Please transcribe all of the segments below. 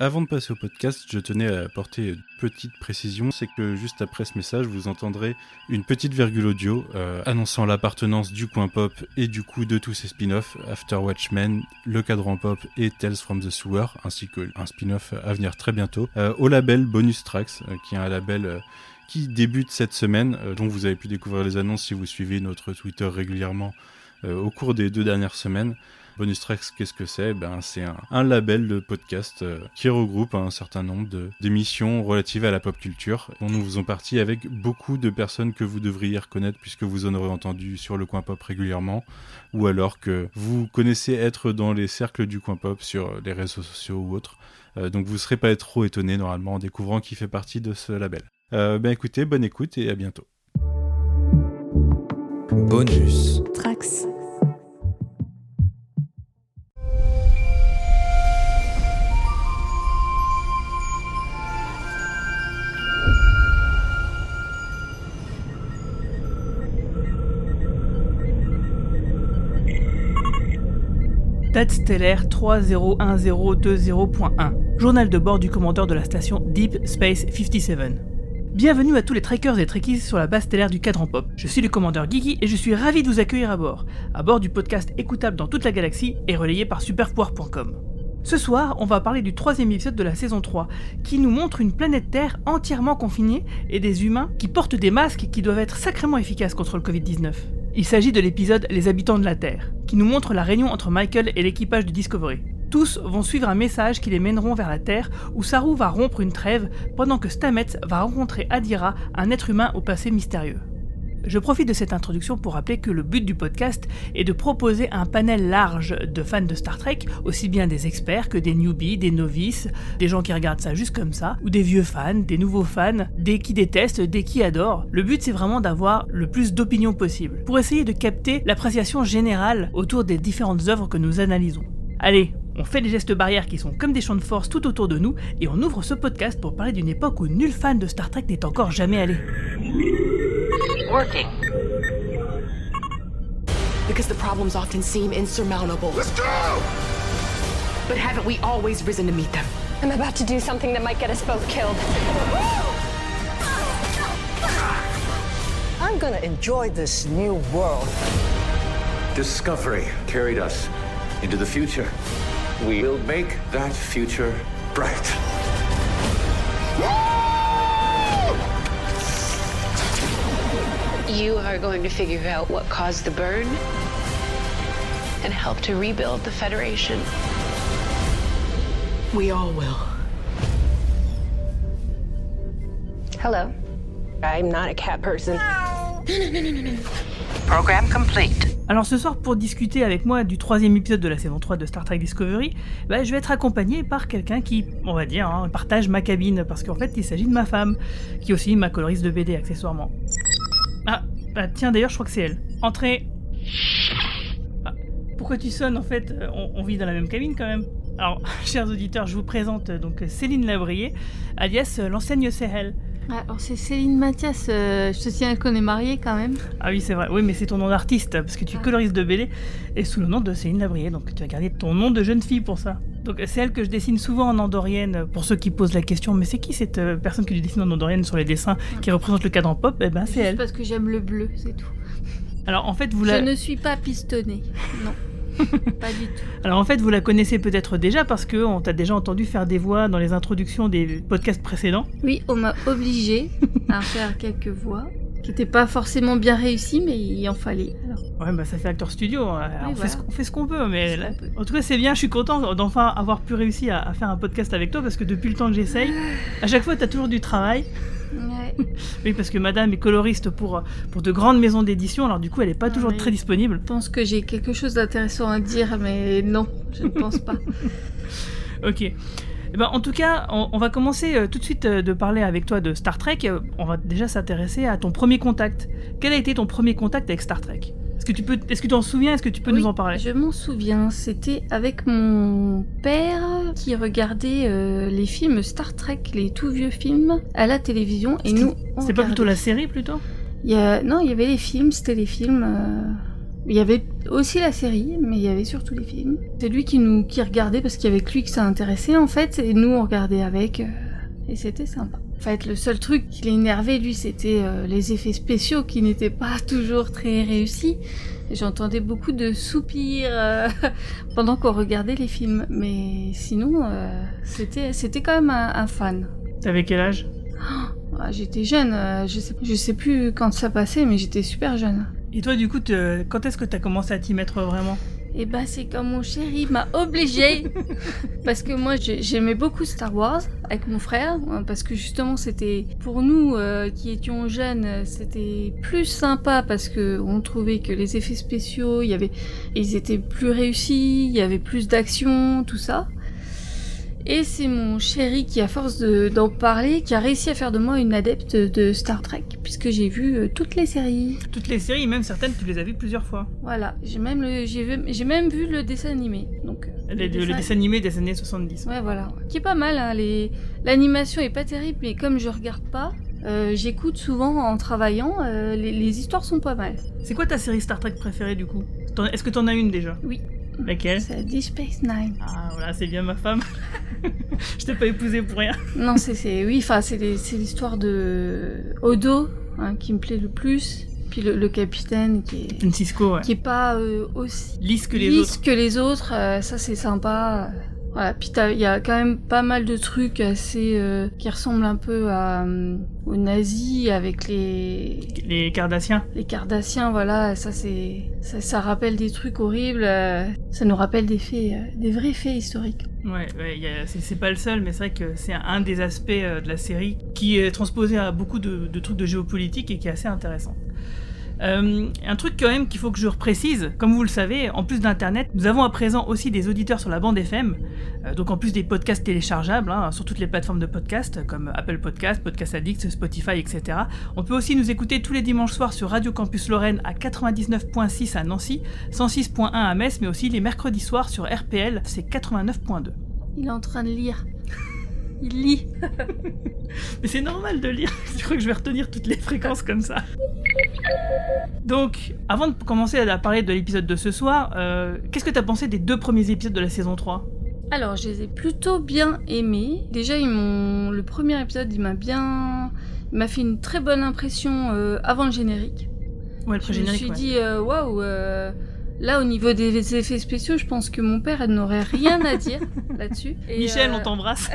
Avant de passer au podcast, je tenais à apporter une petite précision, c'est que juste après ce message, vous entendrez une petite virgule audio euh, annonçant l'appartenance du coin pop et du coup de tous ces spin-offs, After Watchmen, Le Cadran Pop et Tales from the Sewer, ainsi que un spin-off à venir très bientôt, euh, au label Bonus Tracks, euh, qui est un label qui débute cette semaine, dont vous avez pu découvrir les annonces si vous suivez notre Twitter régulièrement au cours des deux dernières semaines. Bonus Tracks, qu'est-ce que c'est? Ben, C'est un, label de podcast euh, qui regroupe un certain nombre d'émissions relatives à la pop culture, dont nous faisons partie avec beaucoup de personnes que vous devriez reconnaître puisque vous en aurez entendu sur le coin pop régulièrement, ou alors que vous connaissez être dans les cercles du coin pop sur les réseaux sociaux ou autres. Euh, donc vous ne serez pas trop étonné normalement en découvrant qui fait partie de ce label. Euh, ben écoutez, bonne écoute et à bientôt. Bonus. Trax. Date stellaire 301020.1, journal de bord du commandeur de la station Deep Space 57. Bienvenue à tous les trekkers et trekkies sur la base stellaire du cadran pop. Je suis le commandeur Geeky et je suis ravi de vous accueillir à bord, à bord du podcast écoutable dans toute la galaxie et relayé par superpouvoir.com. Ce soir, on va parler du troisième épisode de la saison 3, qui nous montre une planète Terre entièrement confinée et des humains qui portent des masques qui doivent être sacrément efficaces contre le Covid-19. Il s'agit de l'épisode Les habitants de la Terre, qui nous montre la réunion entre Michael et l'équipage de Discovery. Tous vont suivre un message qui les mèneront vers la Terre, où Saru va rompre une trêve, pendant que Stamets va rencontrer Adira, un être humain au passé mystérieux. Je profite de cette introduction pour rappeler que le but du podcast est de proposer un panel large de fans de Star Trek, aussi bien des experts que des newbies, des novices, des gens qui regardent ça juste comme ça, ou des vieux fans, des nouveaux fans, des qui détestent, des qui adorent. Le but c'est vraiment d'avoir le plus d'opinions possible, pour essayer de capter l'appréciation générale autour des différentes œuvres que nous analysons. Allez, on fait les gestes barrières qui sont comme des champs de force tout autour de nous et on ouvre ce podcast pour parler d'une époque où nul fan de Star Trek n'est encore jamais allé. Working. Because the problems often seem insurmountable. Let's go! But haven't we always risen to meet them? I'm about to do something that might get us both killed. I'm gonna enjoy this new world. Discovery carried us into the future. We will make that future bright. You are going to figure out what caused the burn and help to rebuild the Federation. We all will. Hello. I'm not a cat person. Program complete. Alors ce soir, pour discuter avec moi du troisième épisode de la saison 3 de Star Trek Discovery, bah, je vais être accompagné par quelqu'un qui, on va dire, hein, partage ma cabine, parce qu'en fait il s'agit de ma femme, qui est aussi ma coloriste de BD accessoirement. Ah, bah, tiens d'ailleurs, je crois que c'est elle. Entrez Ah, Pourquoi tu sonnes en fait euh, on, on vit dans la même cabine quand même. Alors, chers auditeurs, je vous présente euh, donc Céline Labrier, alias euh, l'enseigne Sehel. Ah, alors c'est Céline Mathias, euh, je te signale qu'on est mariés quand même. Ah oui, c'est vrai. Oui, mais c'est ton nom d'artiste, parce que tu Ah. coloriste de BD, et sous le nom de Céline Labrier, donc tu as gardé ton nom de jeune fille pour ça. Donc c'est elle que je dessine souvent en andorienne, pour ceux qui posent la question, mais c'est qui cette euh, personne que tu dessines en andorienne sur les dessins, qui représente le cadran pop? Eh ben c'est elle. parce que j'aime le bleu, c'est tout. Alors en fait, vous Je la... ne suis pas pistonnée. Non. pas du tout. Alors en fait, vous la connaissez peut-être déjà parce que on t'a déjà entendu faire des voix dans les introductions des podcasts précédents. Oui, on m'a obligée à faire quelques voix qui n'étaient pas forcément bien réussies, mais il en fallait. Alors, Ouais, bah ça fait acteur studio. hein. On, fait ce, on fait ce qu'on peut, mais là- peut. en tout cas, c'est bien. Je suis content d'enfin avoir pu réussir à, à faire un podcast avec toi parce que depuis le temps que j'essaye, à chaque fois, t'as toujours du travail. ouais. Oui, parce que Madame est coloriste pour pour de grandes maisons d'édition, alors du coup, elle est pas Ah toujours très disponible. Je pense que j'ai quelque chose d'intéressant à dire, mais non, je ne pense pas. Ok. Eh ben, en tout cas, on, on va commencer euh, tout de suite euh, de parler avec toi de Star Trek. Euh, on va déjà s'intéresser à ton premier contact. Quel a été ton premier contact avec Star Trek? Est-ce que tu peux, est-ce que tu t'en souviens? Est-ce que tu peux Oui, nous en parler? Je m'en souviens, c'était avec mon père qui regardait les films Star Trek, les tout vieux films, à la télévision. Et C'était- nous, C'est pas plutôt la série plutôt? Il y a... Non, il y avait les films, c'était les films. Il y avait aussi la série, mais il y avait surtout les films. C'est lui qui nous qui regardait parce qu'il y avait que lui que ça intéressait en fait, et nous on regardait avec, euh, et c'était sympa. En fait, le seul truc qui l'énervait, lui, c'était euh, les effets spéciaux qui n'étaient pas toujours très réussis. J'entendais beaucoup de soupirs euh, pendant qu'on regardait les films, mais sinon, euh, c'était c'était quand même un, un fan. T'avais quel âge? Ah, J'étais jeune, je sais, je sais plus quand ça passait, mais j'étais super jeune. Et toi, du coup, te- quand est-ce que t'as commencé à t'y mettre vraiment? Et bah c'est comme mon chéri m'a obligé. Parce que moi j'ai- j'aimais beaucoup Star Wars avec mon frère hein, parce que justement c'était pour nous euh, qui étions jeunes c'était plus sympa parce que on trouvait que les effets spéciaux y avait ils étaient plus réussis il y avait plus d'action tout ça et c'est mon chéri qui à force de- d'en parler qui a réussi à faire de moi une adepte de Star Trek puisque j'ai vu euh, toutes les séries Toutes les séries, même certaines, tu les as vues plusieurs fois. voilà j'ai même le vu- même vu le dessin animé donc euh, le le dessin animé des années 70. Ouais, voilà. Qui est pas mal, hein. Les... L'animation est pas terrible, mais comme je regarde pas, euh, j'écoute souvent en travaillant, euh, les, les histoires sont pas mal. C'est quoi ta série Star Trek préférée, du coup? Est-ce que t'en as une déjà? Oui. Laquelle C'est Deep Space Nine. Ah, voilà, c'est bien ma femme. Je t'ai pas épousé pour rien. non, c'est, oui, enfin, c'est, l'histoire de Odo, hein, qui me plaît le plus. Puis le, le capitaine qui est, Cisco, ouais. qui est pas euh, aussi Lisse que les lisse autres. que les autres, euh, ça c'est sympa. Voilà, puis il y a quand même pas mal de trucs assez euh, qui ressemblent un peu à, euh, aux nazis avec les Les Cardassiens. les Cardassiens, voilà, ça c'est ça, ça rappelle des trucs horribles, euh, ça nous rappelle des faits, des vrais faits historiques. Ouais, c'est pas le seul, mais c'est vrai que c'est un des aspects de la série qui est transposé à beaucoup de, de trucs de géopolitique et qui est assez intéressant. Euh, un truc quand même qu'il faut que je reprécise, comme vous le savez, en plus d'Internet, nous avons à présent aussi des auditeurs sur la bande FM, euh, donc en plus des podcasts téléchargeables hein, sur toutes les plateformes de podcast comme Apple Podcast, Podcast Addict, Spotify, etc. On peut aussi nous écouter tous les dimanches soirs sur Radio Campus Lorraine à 99.6 à Nancy, 106.1 à Metz, mais aussi les mercredis soirs sur RPL, c'est 89.2. Il est en train de lire. Il lit. Mais c'est normal de lire. Je crois que je vais retenir toutes les fréquences comme ça. Donc, avant de commencer à parler de l'épisode de ce soir, euh, qu'est-ce que t'as pensé des deux premiers épisodes de la saison 3 Alors, je les ai plutôt bien aimés. Déjà, ils m'ont le premier épisode, il m'a bien il m'a fait une très bonne impression euh, avant le générique. Ouais, le Je me suis ouais. dit euh, waouh euh, Là, au niveau des effets spéciaux, je pense que mon père n'aurait rien à dire là-dessus. Michel, euh, on t'embrasse.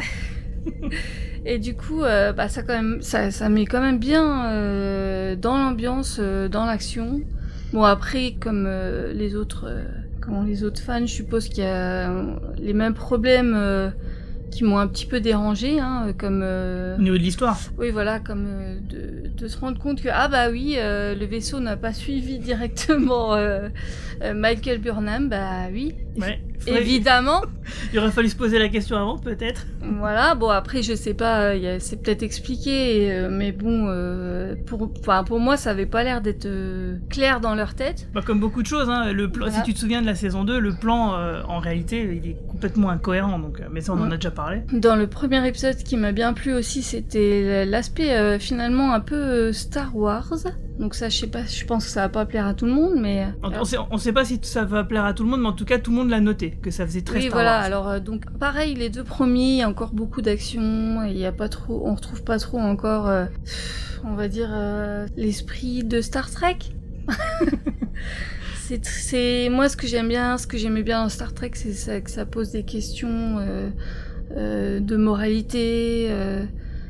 Et du coup, euh, bah, ça, quand même, ça, ça met quand même bien euh, dans l'ambiance, euh, dans l'action. Bon, après, comme les autres, euh, comme les autres fans, je suppose qu'il y a les mêmes problèmes qui m'ont un petit peu dérangé, hein, comme euh, Au niveau de l'histoire. oui, voilà, comme euh, de, de se rendre compte que ah bah oui, euh, le vaisseau n'a pas suivi directement Michael Burnham, bah oui, Ouais. Évidemment. Il aurait fallu se poser la question avant, peut-être. Voilà, bon après je sais pas, euh, c'est peut-être expliqué, euh, mais bon, euh, pour, enfin, pour moi ça avait pas l'air d'être euh, clair dans leur tête. Bah, comme beaucoup de choses, hein, le plan, Voilà. si tu te souviens de la saison 2, le plan, euh, en réalité, il est complètement incohérent. Donc, mais ça, on en a déjà parlé. Dans le premier épisode qui m'a bien plu aussi, c'était l'aspect finalement un peu Star Wars. Donc ça, je sais pas, je pense que ça va pas plaire à tout le monde, mais On, on sait, on sait pas si ça va plaire à tout le monde, mais en tout cas, tout le monde l'a noté, que ça faisait très oui, Star voilà. Wars. Alors euh, donc pareil, les deux premiers, il y a encore beaucoup d'action. Il y a pas trop, on retrouve pas trop encore, euh, on va dire euh, l'esprit de Star Trek. c'est, moi ce que j'aime bien, ce que j'aimais bien dans Star Trek, c'est ça, que ça pose des questions de moralité.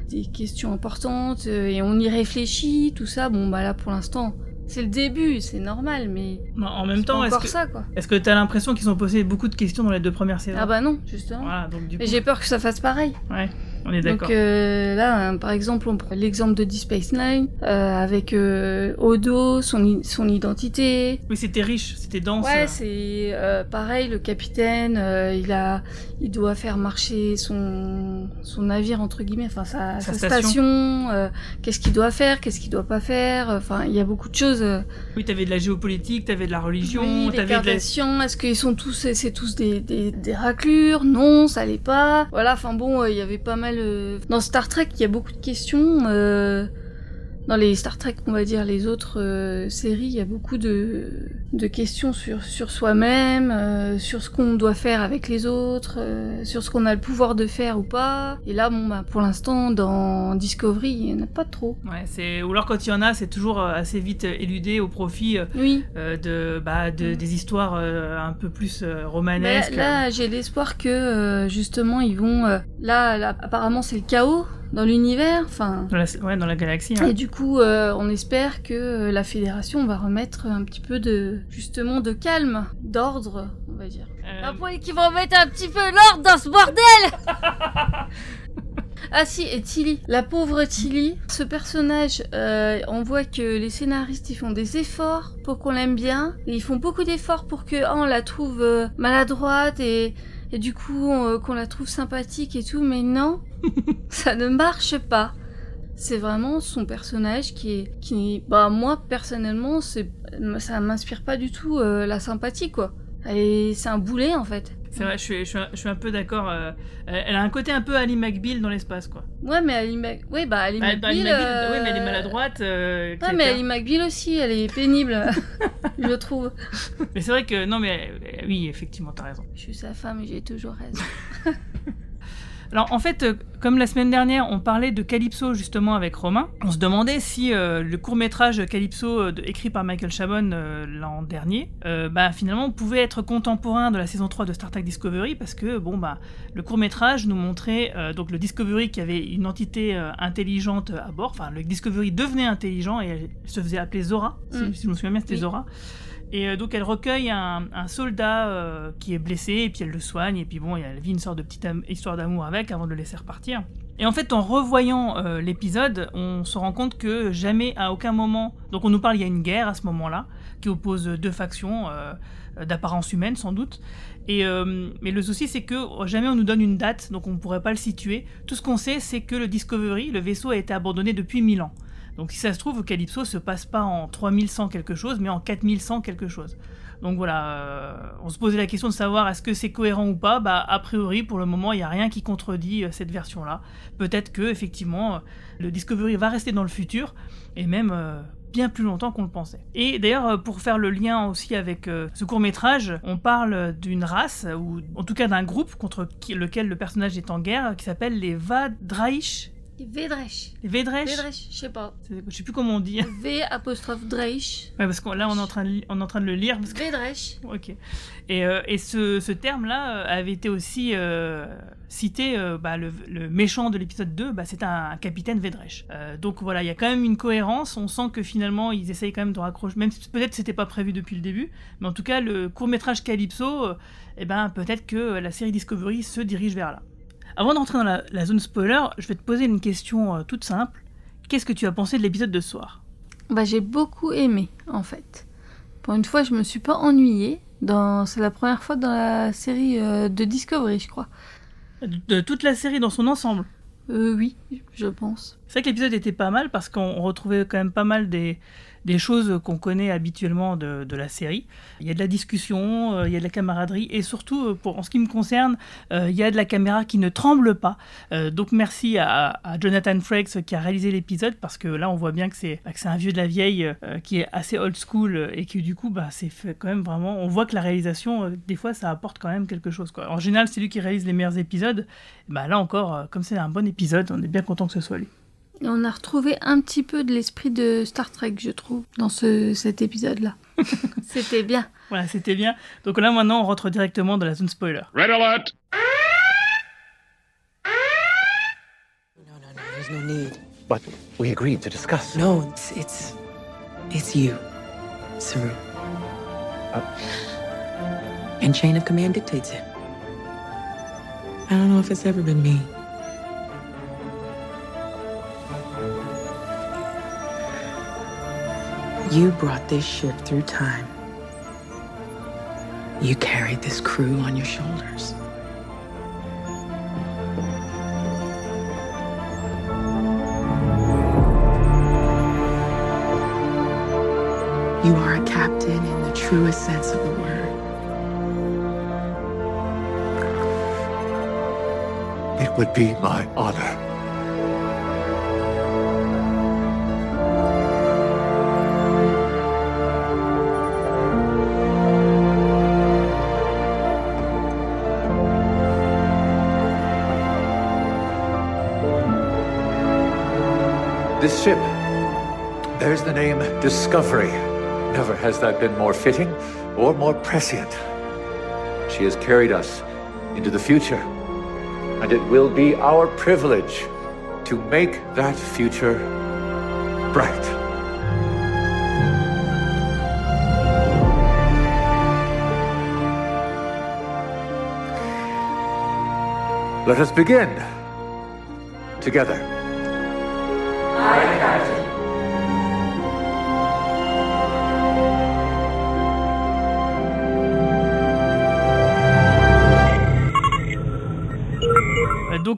des questions importantes et on y réfléchit, tout ça. Bon, bah là pour l'instant, c'est le début, c'est normal, mais Mais en même temps, est-ce que ça quoi. est-ce que t'as l'impression qu'ils ont posé beaucoup de questions dans les deux premières saisons? Ah bah non, justement. Voilà, donc du coup, Et j'ai peur que ça fasse pareil. ouais, on est d'accord. Donc euh, là, hein, par exemple, on prend l'exemple de Deep Space Nine euh, avec euh, Odo, son, son identité. Oui, c'était riche, c'était dense. Ouais, c'est pareil. Le capitaine, il a, il doit faire marcher son son navire entre guillemets, enfin sa, Sa sa station. station. qu'est-ce qu'il doit faire, qu'est-ce qu'il doit pas faire. Enfin, il y a beaucoup de choses. Oui, t'avais de la géopolitique, t'avais de la religion, oui, t'avais de la... Est-ce qu'ils sont tous, c'est tous des, des, des raclures? Non, ça l'est pas. Voilà, enfin bon, il y avait pas mal... Dans Star Trek, il y a beaucoup de questions. euh, dans les Star Trek, on va dire, les autres euh, séries, il y a beaucoup de, de questions sur, sur soi-même, euh, sur ce qu'on doit faire avec les autres, euh, sur ce qu'on a le pouvoir de faire ou pas. Et là, bon, bah, pour l'instant, dans Discovery, il n'y en a pas trop. Ouais, c'est ou alors quand il y en a, c'est toujours assez vite éludé au profit Oui. de, bah, de Mm. des histoires un peu plus romanesques. là, j'ai l'espoir que justement ils vont. là, là, apparemment, c'est le chaos dans l'univers. Enfin, ouais, dans la galaxie. hein. Et du coup, euh, on espère que euh, la fédération va remettre un petit peu de, justement, de calme, d'ordre, on va dire. Euh, Ah, pour qu'ils vont mettre un petit peu l'ordre dans ce bordel Ah si, et Tilly, la pauvre Tilly, ce personnage, euh, on voit que les scénaristes ils font des efforts pour qu'on l'aime bien, et ils font beaucoup d'efforts pour que ah, on la trouve euh, maladroite et, et du coup on- qu'on la trouve sympathique et tout, mais non, ça ne marche pas. C'est vraiment son personnage qui est, qui, bah moi personnellement, c'est, ça m'inspire pas du tout euh, la sympathie quoi. Et c'est un boulet en fait. C'est vrai, je suis, je suis un, je suis un peu d'accord. euh, elle a un côté un peu Ali McBeal dans l'espace, quoi. Ouais, mais Ali Mac... ouais, bah Ali Bah, McBeal. bah, Ali McBeal, euh, ouais, mais elle est maladroite. euh, Ouais, mais Ali McBeal aussi, elle est pénible, je trouve. Mais c'est vrai que non, mais oui, effectivement, t'as raison. Je suis sa femme et j'ai toujours raison. Alors en fait, euh, comme la semaine dernière, on parlait de Calypso justement avec Romain, on se demandait si euh, le court métrage Calypso euh, écrit par Michael Chabon euh, l'an dernier, bah, finalement pouvait être contemporain de la saison 3 de Star Trek Discovery parce que bon bah le court métrage nous montrait donc le Discovery qui avait une entité intelligente à bord, enfin le Discovery devenait intelligent et elle se faisait appeler Zora, si, Mm. si je me souviens bien c'était Oui. Zora. Et euh, donc elle recueille un, soldat euh, qui est blessé, et puis elle le soigne, et puis bon, elle vit une sorte de petite histoire d'amour avec avant de le laisser repartir. Et en fait, en revoyant euh, l'épisode, on se rend compte que jamais, à aucun moment, donc on nous parle, il y a une guerre à ce moment-là, qui oppose deux factions d'apparence humaine sans doute. Et, mais le souci, c'est que jamais on nous donne une date, donc on ne pourrait pas le situer. Tout ce qu'on sait, c'est que le Discovery, le vaisseau, a été abandonné depuis 1000 ans. Donc si ça se trouve, Calypso se passe pas en 3100 quelque chose, mais en 4100 quelque chose. Donc voilà, euh, on se posait la question de savoir est-ce que c'est cohérent ou pas? Bah a priori, pour le moment, il n'y a rien qui contredit euh, cette version-là. Peut-être que effectivement, euh, le Discovery va rester dans le futur et même bien plus longtemps qu'on le pensait. Et d'ailleurs, pour faire le lien aussi avec ce court métrage, on parle d'une race ou en tout cas d'un groupe contre lequel le personnage est en guerre, qui s'appelle les Vadraish. Vedresh. Les Vedresh. Vedresh, je sais pas. Je sais plus comment on dit. V apostrophe. Ouais, parce que là, on est en train de, on est en train de le lire. Parce que... Vedresh. Ok. Et, euh, et ce, ce terme-là euh, avait été aussi euh, cité, euh, bah, le, le méchant de l'épisode 2, bah, c'est un, capitaine Vedresh. Donc voilà, il y a quand même une cohérence. On sent que finalement, ils essayent quand même de raccrocher, même si peut-être c'était pas prévu depuis le début, mais en tout cas, le court-métrage Calypso, eh ben, peut-être que la série Discovery se dirige vers là. Avant d'entrer dans la, la zone spoiler, je vais te poser une question euh, toute simple. Qu'est-ce que tu as pensé de l'épisode de ce soir? Bah, j'ai beaucoup aimé, en fait. Pour une fois, je me suis pas ennuyée. Dans... C'est la première fois dans la série euh, de Discovery, je crois. de, de toute la série dans son ensemble? Euh, oui, je pense. C'est vrai que l'épisode était pas mal parce qu'on retrouvait quand même pas mal des, des choses qu'on connaît habituellement de, la série. Il y a de la discussion, euh, il y a de la camaraderie et surtout, euh, en ce qui me concerne, euh, il y a de la caméra qui ne tremble pas. Donc merci à, Jonathan Frakes qui a réalisé l'épisode parce que là on voit bien que c'est c'est un vieux de la vieille qui est assez old school et que du coup bah, c'est quand même vraiment... On voit que la réalisation, des fois ça apporte quand même quelque chose. En général c'est lui qui réalise les meilleurs épisodes. Bah, là encore, comme c'est un bon épisode, on est bien content que ce soit lui. Et on a retrouvé un petit peu de l'esprit de Star Trek, je trouve, dans ce, cet épisode-là. C'était bien. Voilà, c'était bien. Donc là, maintenant, on rentre directement dans la zone spoiler. Red alert! No, no, no, there's no need. But we agreed to discuss. No, it's it's it's you, Saru. And chain of command dictates it. I don't know if it's ever been me. You brought this ship through time. You carried this crew on your shoulders. You are a captain in the truest sense of the word. It would be my honor. This ship bears the name Discovery. Never has that been more fitting or more prescient. She has carried us into the future, and it will be our privilege to make that future bright. Let us begin together.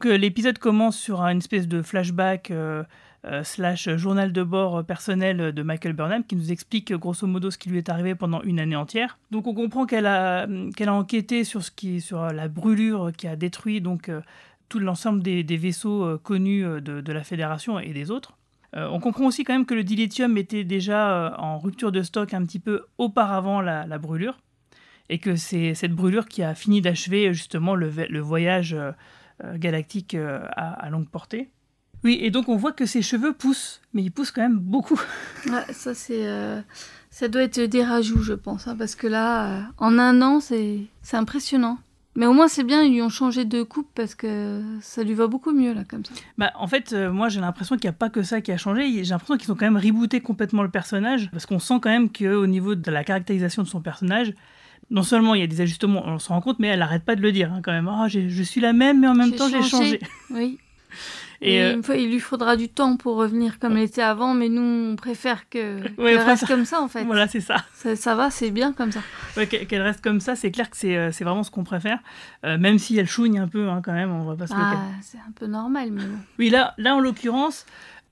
L'épisode commence sur une espèce de flashback euh, euh, slash journal de bord personnel de Michael Burnham qui nous explique grosso modo ce qui lui est arrivé pendant une année entière. Donc on comprend qu'elle a, enquêté sur, ce qui, sur la brûlure qui a détruit donc, euh, tout l'ensemble des, vaisseaux connus de, la Fédération et des autres. On comprend aussi quand même que le dilithium était déjà en rupture de stock un petit peu auparavant la, brûlure et que c'est cette brûlure qui a fini d'achever justement le, le voyage galactique euh, à, à longue portée. Oui, et donc on voit que ses cheveux poussent, mais ils poussent quand même beaucoup. Ouais, ça c'est, euh, ça doit être des rajouts, je pense, hein, parce que là, euh, en un an, c'est, c'est impressionnant. Mais au moins c'est bien, ils lui ont changé de coupe parce que ça lui va beaucoup mieux là comme ça. Bah, en fait, euh, moi j'ai l'impression qu'il n'y a pas que ça qui a changé. J'ai l'impression qu'ils ont quand même rebooté complètement le personnage, parce qu'on sent quand même qu'au niveau de la caractérisation de son personnage, non seulement il y a des ajustements, on s'en rend compte, mais elle n'arrête pas de le dire hein, quand même. J'ai- je suis la même, mais en même temps j'ai changé. Oui. Et Et euh, une fois, il lui faudra du temps pour revenir comme elle était avant, mais nous on préfère que Ouais, qu'elle reste comme ça en fait. voilà, c'est ça. Ça, ça va, c'est bien comme ça. Ouais, qu'elle reste comme ça, c'est clair que c'est euh, c'est vraiment ce qu'on préfère, Euh, même si elle chouigne un peu hein, quand même, on va pas se Ah, c'est un peu normal, mais bon. Oui, là, là en l'occurrence,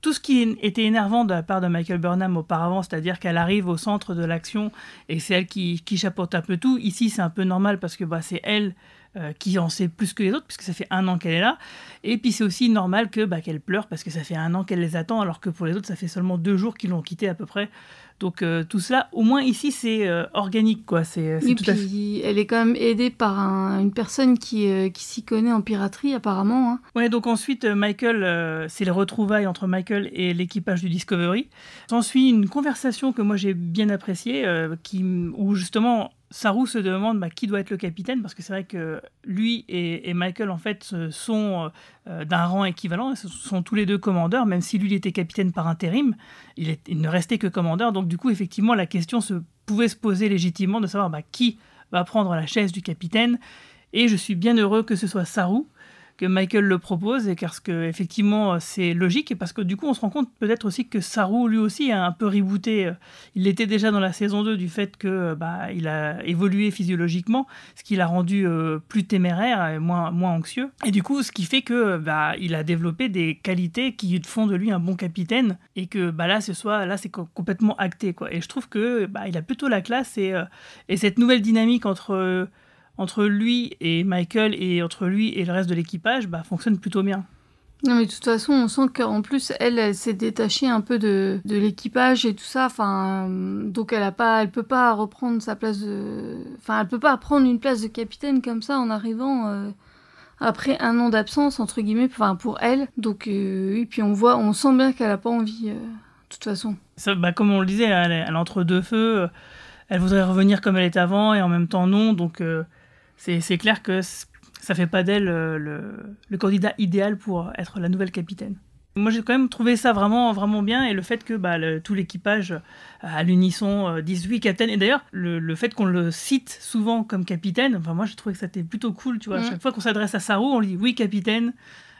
tout ce qui était énervant de la part de Michael Burnham auparavant, c'est-à-dire qu'elle arrive au centre de l'action et c'est elle qui, qui chapeaute un peu tout, ici c'est un peu normal parce que bah, c'est elle euh, qui en sait plus que les autres, puisque ça fait un an qu'elle est là. Et puis c'est aussi normal que bah, qu'elle pleure parce que ça fait un an qu'elle les attend, alors que pour les autres, ça fait seulement deux jours qu'ils l'ont quittée à peu près. Donc euh, tout cela, au moins ici, c'est euh, organique, quoi. C'est c'est Et tout à fait. puis, elle est quand même aidée par un- une personne qui, euh, qui s'y connaît en piraterie, apparemment. hein. Ouais, donc ensuite, euh, Michael, euh, c'est les retrouvailles entre Michael et l'équipage du Discovery. S'ensuit une conversation que moi j'ai bien appréciée, euh, qui, où justement Saru se demande bah, qui doit être le capitaine, parce que c'est vrai que lui et, Michael, en fait, euh, sont euh, d'un rang équivalent, et ce sont tous les deux commandeurs, même si lui il était capitaine par intérim, il, ne restait que commandeur. Donc du coup, effectivement, la question se, pouvait se poser légitimement de savoir bah, qui va prendre la chaise du capitaine. Et je suis bien heureux que ce soit Saru que Michael le propose et parce que effectivement c'est logique et parce que du coup on se rend compte peut-être aussi que Saru lui aussi a un peu rebooté il l'était déjà dans la saison 2 du fait que bah, il a évolué physiologiquement ce qui l'a rendu euh, plus téméraire et moins, moins anxieux. Et du coup ce qui fait que bah, il a développé des qualités qui font de lui un bon capitaine et que bah, là ce soit là c'est co- complètement acté quoi. Et je trouve que bah, il a plutôt la classe et, euh, et cette nouvelle dynamique entre euh, entre lui et Michael et entre lui et le reste de l'équipage bah, fonctionne plutôt bien. Non, mais de toute façon, on sent qu'en plus, elle, elle s'est détachée un peu de, de l'équipage et tout ça. Enfin, donc elle a pas, elle peut pas reprendre sa place de, enfin, elle peut pas prendre une place de capitaine comme ça en arrivant euh, après un an d'absence entre guillemets, enfin pour elle. Donc, euh, et puis on voit, on sent bien qu'elle a pas envie, euh, de toute façon. Ça, bah, comme on le disait, elle est, elle est entre deux feux. Elle voudrait revenir comme elle était avant et en même temps non. Donc euh, c'est clair que ça fait pas d'elle euh, le, le candidat idéal pour être la nouvelle capitaine. Moi j'ai quand même trouvé ça vraiment vraiment bien et le fait que bah, le- tout l'équipage euh, à l'unisson euh, dise oui capitaine et d'ailleurs le, fait qu'on le cite souvent comme capitaine, enfin moi j'ai trouvé que c'était plutôt cool tu vois. Mm. chaque fois qu'on s'adresse à Saru on lui dit oui capitaine.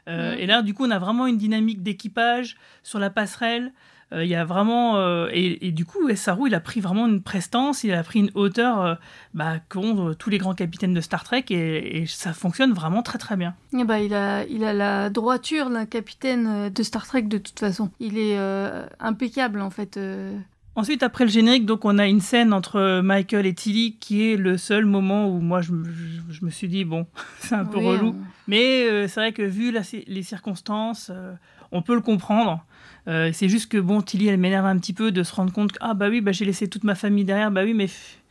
Euh, Mm. Et là du coup on a vraiment une dynamique d'équipage sur la passerelle. Euh, Il y a vraiment euh, et, et du coup Saru il a pris vraiment une prestance, il a pris une hauteur euh, bah, qu'ont tous les grands capitaines de Star Trek et, et ça fonctionne vraiment très très bien. Et bah, il a, il a la droiture d'un capitaine de Star Trek de toute façon. Il est impeccable en fait. Ensuite après le générique donc on a une scène entre Michael et Tilly qui est le seul moment où moi je, me- je- je me suis dit bon c'est un peu Oui, relou. on- Mais euh, c'est vrai que vu la- les circonstances, euh, on peut le comprendre. Euh, c'est juste que bon, Tilly, elle m'énerve un petit peu de se rendre compte que ah bah oui, bah j'ai laissé toute ma famille derrière, bah oui, mais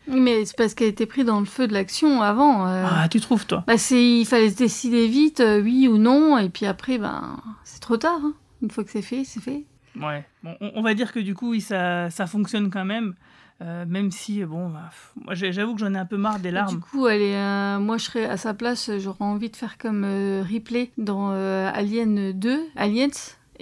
mais c'est parce qu'elle était prise dans le feu de l'action avant. euh. ah tu trouves toi Bah, c'est, il fallait se décider vite, euh, oui ou non, et puis après, ben, c'est trop tard. hein. Une fois que c'est fait, c'est fait. Ouais. Bon, on, on va dire que du coup, oui, ça, ça fonctionne quand même. Euh, même si, bon, bah, moi j'avoue que j'en ai un peu marre des Du larmes. coup, elle est, euh, moi, je serais à sa place, j'aurais envie de faire comme euh, Ripley dans Alien 2, Aliens,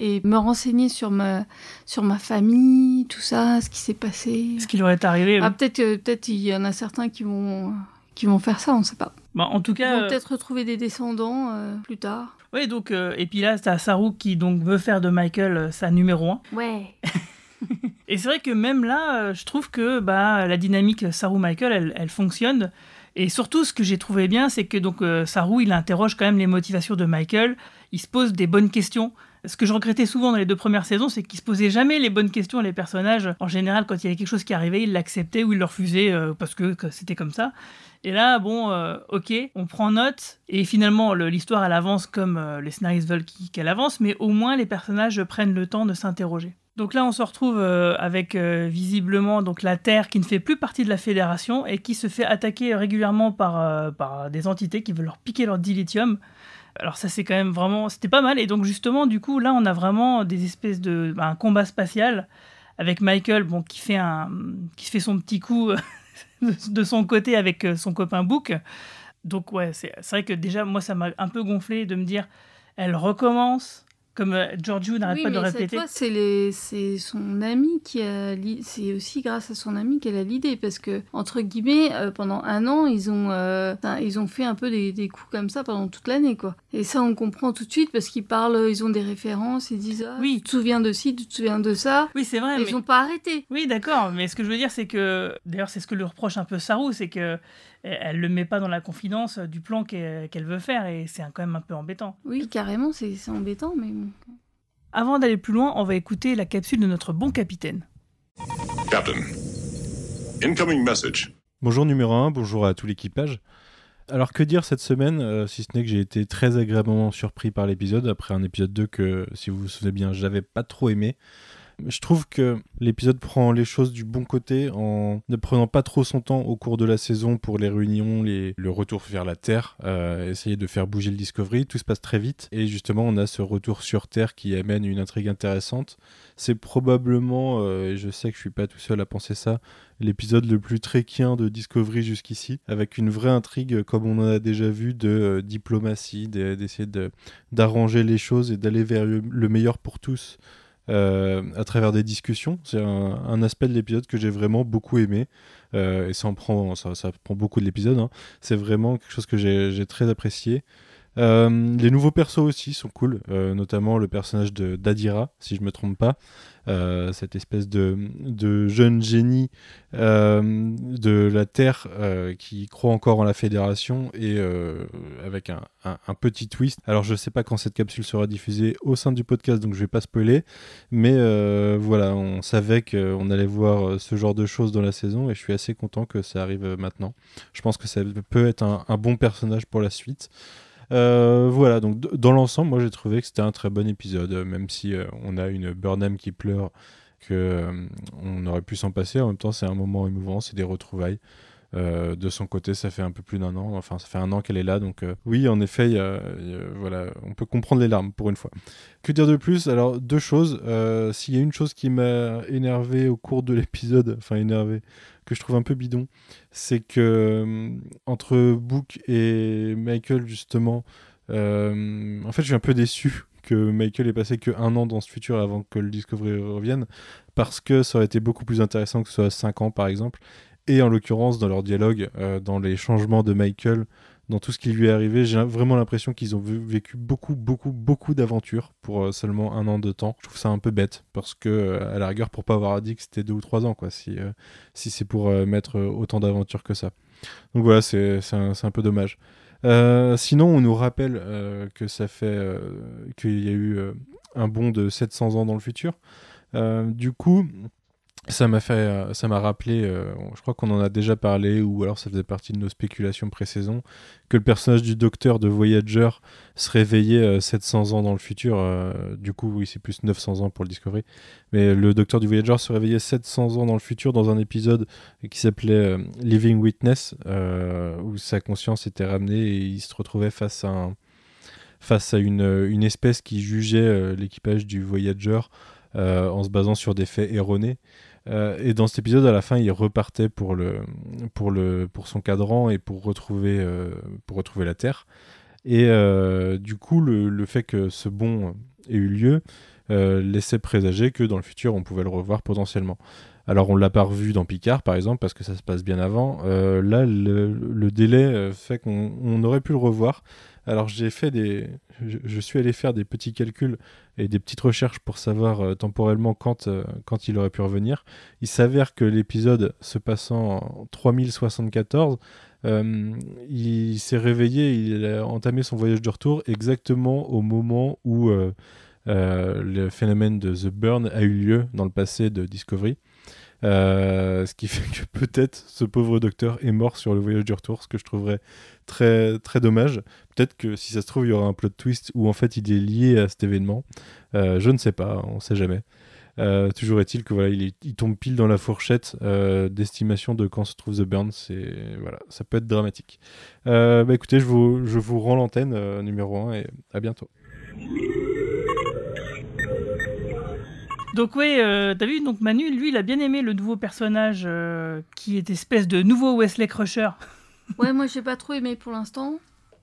et me renseigner sur ma, sur ma famille, tout ça, ce qui s'est passé. Ce qui leur est arrivé. Ah, oui. peut-être que- peut-être il y en a certains qui vont, qui vont faire ça, on sait pas. Bon, en tout Ils cas, vont euh, peut-être retrouver des descendants euh, plus tard. ouais, donc, euh, et puis là, t'as Saru qui donc veut faire de Michael euh, sa numéro 1. Ouais. Et c'est vrai que même là, je trouve que bah, la dynamique Saru-Michael, elle, elle fonctionne. Et surtout, ce que j'ai trouvé bien, c'est que donc euh, Saru, il interroge quand même les motivations de Michael. Il se pose des bonnes questions. Ce que je regrettais souvent dans les deux premières saisons, c'est qu'il se posait jamais les bonnes questions à les personnages. En général, quand il y avait quelque chose qui arrivait, il l'acceptait ou il le refusait euh, parce que, c'était comme ça. Et là, bon, euh, ok, on prend note. Et finalement, le- l'histoire, elle avance comme euh, les scénaristes veulent qu'elle avance, mais au moins les personnages prennent le temps de s'interroger. Donc là, on se retrouve avec visiblement donc la Terre qui ne fait plus partie de la Fédération et qui se fait attaquer régulièrement par, par des entités qui veulent leur piquer leur dilithium. Alors ça, c'est quand même vraiment... C'était pas mal. Et donc justement, du coup, là, on a vraiment des espèces de... bah, un combat spatial avec Michael bon, qui, fait un, qui fait son petit coup de, son côté avec euh, son copain Book. Donc ouais, c'est vrai que déjà, moi, ça m'a un peu gonflé de me dire, elle recommence, comme euh, Giorgio n'arrête Oui, pas de mais répéter. c'est son ami qui a, c'est aussi grâce à son ami qu'elle a l'idée, parce que entre guillemets, euh, pendant un an, ils ont, euh, ils ont fait un peu des, des coups comme ça pendant toute l'année, quoi. Et ça, on comprend tout de suite parce qu'ils parlent, ils ont des références, ils disent, ah, Oui. tu te souviens de ci, tu te souviens de ça. Oui, c'est vrai. Ils mais- ont pas arrêté. Oui, d'accord, mais ce que je veux dire, c'est que, d'ailleurs, c'est ce que lui reproche un peu Saru, c'est que elle elle le met pas dans la confidence du plan qu'elle veut faire, et c'est un- quand même un peu embêtant. Oui, carrément, c'est c'est embêtant, mais bon. Avant d'aller plus loin, on va écouter la capsule de notre bon capitaine. Captain, incoming message. Bonjour numéro 1, bonjour à tout l'équipage. Alors que dire cette semaine, euh, si ce n'est que j'ai été très agréablement surpris par l'épisode, après un épisode 2 que, si vous vous souvenez bien, j'avais pas trop aimé. Je trouve que l'épisode prend les choses du bon côté en ne prenant pas trop son temps au cours de la saison pour les réunions, le retour vers la Terre, euh, essayer de faire bouger le Discovery. Tout se passe très vite et justement on a ce retour sur Terre qui amène une intrigue intéressante. C'est probablement, euh, et je sais que je suis pas tout seul à penser ça, l'épisode le plus tréquien de Discovery jusqu'ici, avec une vraie intrigue comme on en a déjà vu de euh, diplomatie, de- d'essayer de- d'arranger les choses et d'aller vers le meilleur pour tous euh, à travers des discussions. C'est un, aspect de l'épisode que j'ai vraiment beaucoup aimé. Euh, et ça en prend, beaucoup de l'épisode. hein. C'est vraiment quelque chose que j'ai très apprécié. Euh, les nouveaux persos aussi sont cool, euh, notamment le personnage de d'Adira, si je me trompe pas, Euh, cette espèce de, jeune génie de la Terre qui croit encore en la Fédération et avec un, petit twist. Alors je sais pas quand cette capsule sera diffusée au sein du podcast, donc je vais pas spoiler, mais voilà, on savait qu'on allait voir ce genre de choses dans la saison et je suis assez content que ça arrive maintenant. Je pense que ça peut être un bon personnage pour la suite. Euh, voilà, donc dans l'ensemble, moi j'ai trouvé que c'était un très bon épisode, euh, même si euh, on a une Burnham qui pleure, que on aurait pu s'en passer. En même temps, c'est un moment émouvant, c'est des retrouvailles. De son côté, ça fait un peu plus d'un an. Enfin, ça fait un an qu'elle est là, donc oui, en effet, voilà, on peut comprendre les larmes pour une fois. Que dire de plus? Alors deux choses. S'il y a une chose qui m'a énervé au cours de l'épisode, enfin énervé, que je trouve un peu bidon, c'est que euh, entre Book et Michael justement, euh, en fait, je suis un peu déçu que Michael ait passé que un an dans ce futur avant que le Discovery revienne, parce que ça aurait été beaucoup plus intéressant que ce soit 5 ans par exemple. Et en l'occurrence, dans leur dialogue, euh, dans les changements de Michael, dans tout ce qui lui est arrivé, j'ai vraiment l'impression qu'ils ont vécu beaucoup, beaucoup, beaucoup d'aventures pour euh, seulement un an de temps. Je trouve ça un peu bête, parce que, euh, à la rigueur, pour pas avoir dit que c'était deux ou trois ans, quoi, si, euh, c'est pour mettre autant d'aventures que ça. Donc voilà, c'est un, peu dommage. Sinon, on nous rappelle que ça fait qu'il y a eu un bond de 700 ans dans le futur. Du coup, ça m'a fait, euh, ça m'a rappelé, euh, je crois qu'on en a déjà parlé, ou alors ça faisait partie de nos spéculations pré-saison, que le personnage du docteur de Voyager se réveillait euh, 700 ans dans le futur. euh, du coup, oui, c'est plus 900 ans pour le Discovery. Mais le docteur du Voyager se réveillait 700 ans dans le futur dans un épisode qui s'appelait euh, Living Witness, euh, où sa conscience était ramenée et il se retrouvait face à face à une, une espèce qui jugeait euh, l'équipage du Voyager en se basant sur des faits erronés. Et dans cet épisode, à la fin, il repartait pour, le, pour, le, pour son cadran et pour retrouver, pour retrouver la Terre. Et du coup, le, le, fait que ce bond ait eu lieu laissait présager que dans le futur, on pouvait le revoir potentiellement. Alors on l'a pas revu dans Picard par exemple parce que ça se passe bien avant. Euh, là le, délai euh, fait qu'on aurait pu le revoir. Alors j'ai fait des, je, suis allé faire des petits calculs et des petites recherches pour savoir euh, temporellement quand, quand il aurait pu revenir. Il s'avère que l'épisode se passant en 3074, il s'est réveillé, il a entamé son voyage de retour exactement au moment où le phénomène de The Burn a eu lieu dans le passé de Discovery. Euh, ce qui fait que peut-être ce pauvre docteur est mort sur le voyage du retour, ce que je trouverais très, très dommage. Peut-être que si ça se trouve, il y aura un plot twist où en fait il est lié à cet événement. Euh, je ne sais pas, on ne sait jamais. Euh, toujours est-il que voilà, il, tombe pile dans la fourchette d'estimation de quand se trouve The Burn. C'est voilà, ça peut être dramatique. bah écoutez, je vous, je vous rends l'antenne numéro 1 et à bientôt. Donc oui, euh, t'as vu, donc Manu, lui, il a bien aimé le nouveau personnage euh, qui est espèce de nouveau Wesley Crusher. ouais, moi j'ai pas trop aimé pour l'instant.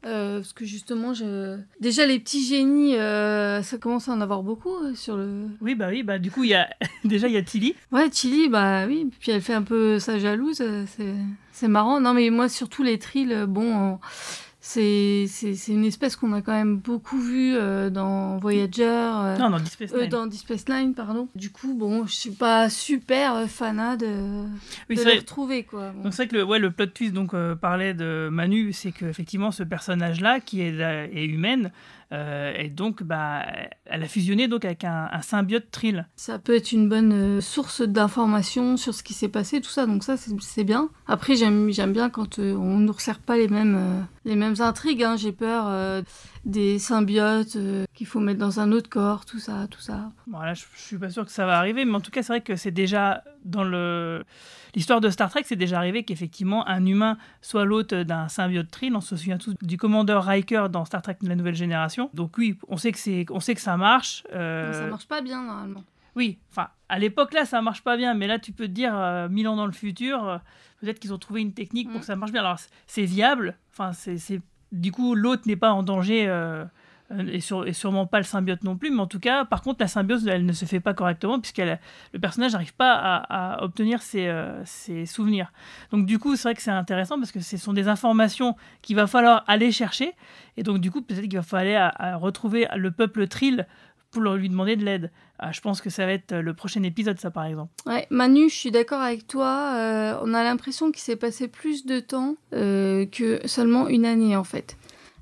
Euh, parce que justement, je... déjà les petits génies, ça commence à en avoir beaucoup sur le. Oui, bah oui, bah du coup, il y a déjà il y a Tilly. Ouais, Tilly, bah oui, puis elle fait un peu sa jalouse, c'est marrant. Non, mais moi surtout les trills, bon, c'est une espèce qu'on a quand même beaucoup vu euh, dans Voyager. Euh, non, dans Deep Space euh, Nine. dans Deep Space Nine, pardon. Du coup, bon, je suis pas super fanat de, oui, de les retrouver, quoi. Donc c'est vrai que le, ouais, le plot twist donc parlait de Manu, c'est qu'effectivement ce personnage-là, qui est, est humaine, euh, et donc, bah, elle a fusionné donc avec un, symbiote Trill. Ça peut être une bonne euh, source d'informations sur ce qui s'est passé, tout ça. Donc ça, c'est bien. Après, j'aime bien quand euh, on ne resserre pas les mêmes, les mêmes intrigues. Hein. J'ai peur des symbiotes qu'il faut mettre dans un autre corps, tout ça, tout ça. Bon, je, je suis pas sûr que ça va arriver, mais en tout cas, c'est vrai que c'est déjà dans le L'histoire de Star Trek, c'est déjà arrivé qu'effectivement un humain soit l'hôte d'un symbiote Trill. On se souvient tous du commandeur Riker dans Star Trek de la nouvelle génération. Donc oui, on sait que, c'est, on sait que ça marche. Euh... Ça marche pas bien normalement. Oui, enfin, à l'époque là, ça marche pas bien, mais là, tu peux te dire, euh, mille ans dans le futur, euh, peut-être qu'ils ont trouvé une technique pour mm. que ça marche bien. Alors, c'est viable, enfin, c'est, du coup, l'hôte n'est pas en danger euh, euh, et, sûrement pas le symbiote non plus, mais en tout cas, par contre, la symbiose, elle ne se fait pas correctement puisque le personnage n'arrive pas à, obtenir euh, ses, souvenirs. Donc du coup, c'est vrai que c'est intéressant parce que ce sont des informations qu'il va falloir aller chercher, et donc du coup, peut-être qu'il va falloir retrouver le peuple Trill pour lui demander de l'aide. Ah, je pense que ça va être le prochain épisode, ça par exemple. Ouais, Manu, je suis d'accord avec toi. Euh, on a l'impression qu'il s'est passé plus de temps que seulement une année en fait.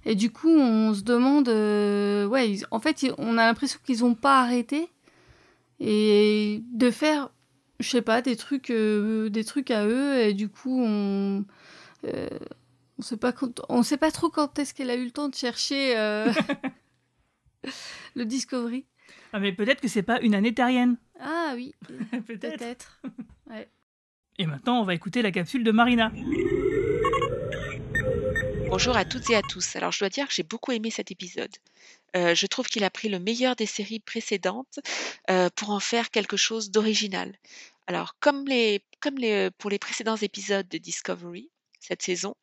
Et du coup, on se demande, euh, ouais, en fait, on a l'impression qu'ils n'ont pas arrêté et de faire, je sais pas, des trucs, euh, des trucs à eux. Et du coup, on, euh, on sait pas on sait pas trop quand est-ce qu'elle a eu le temps de chercher le Discovery. Ah, mais peut-être que c'est pas une année terrienne. Ah oui, peut-être. ouais. Et maintenant, on va écouter la capsule de Marina. Bonjour à toutes et à tous. Alors je dois dire que j'ai beaucoup aimé cet épisode. Euh, je trouve qu'il a pris le meilleur des séries précédentes euh, pour en faire quelque chose d'original. Alors comme, les, comme les, pour les précédents épisodes de Discovery, cette saison,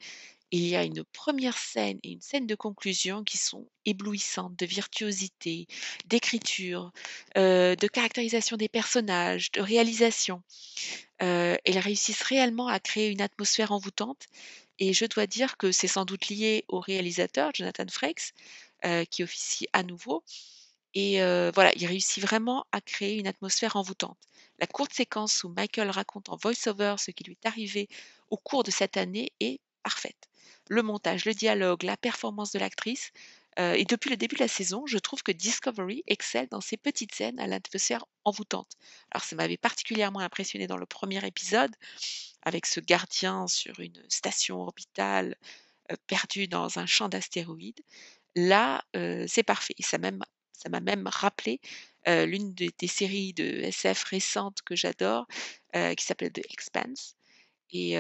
il y a une première scène et une scène de conclusion qui sont éblouissantes de virtuosité, d'écriture, euh, de caractérisation des personnages, de réalisation. Euh, elles réussissent réellement à créer une atmosphère envoûtante et je dois dire que c'est sans doute lié au réalisateur, Jonathan Frakes, euh, qui officie à nouveau. Et voilà, il réussit vraiment à créer une atmosphère envoûtante. La courte séquence où Michael raconte en voice-over ce qui lui est arrivé au cours de cette année est parfaite. Le montage, le dialogue, la performance de l'actrice. Euh, et depuis le début de la saison, je trouve que Discovery excelle dans ces petites scènes à l'atmosphère envoûtante. Alors ça m'avait particulièrement impressionné dans le premier épisode, avec ce gardien sur une station orbitale perdue dans un champ d'astéroïdes. Là, c'est parfait. ça m'a même rappelé l'une des, séries de SF récentes que j'adore, qui s'appelle The Expanse. Et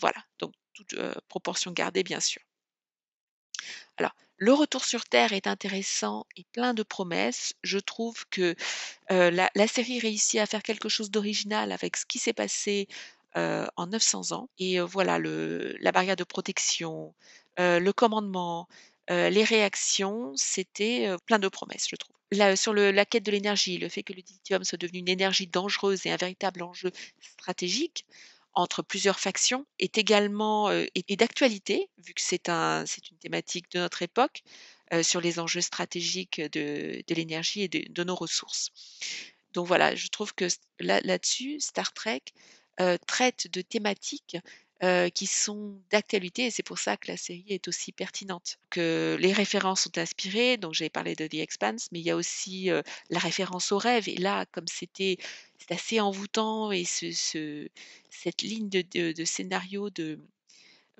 voilà, donc toute proportion gardée, bien sûr. Alors, Le retour sur Terre est intéressant et plein de promesses. Je trouve que euh, la, série réussit à faire quelque chose d'original avec ce qui s'est passé euh, en 900 ans. Et euh, voilà, la barrière de protection, euh, le commandement, euh, les réactions, c'était euh, plein de promesses, je trouve. Sur la quête de l'énergie, le fait que le lithium soit devenu une énergie dangereuse et un véritable enjeu stratégique entre plusieurs factions est également est, d'actualité, vu que c'est un, une thématique de notre époque sur les enjeux stratégiques de, l'énergie et de, nos ressources. Donc voilà, je trouve que là-dessus, Star Trek traite de thématiques euh, qui sont d'actualité et c'est pour ça que la série est aussi pertinente. Que les références sont inspirées, donc j'ai parlé de The Expanse, mais il y a aussi euh, la référence au rêve. Et là, comme c'était assez envoûtant et ce, ce- cette ligne de, scénario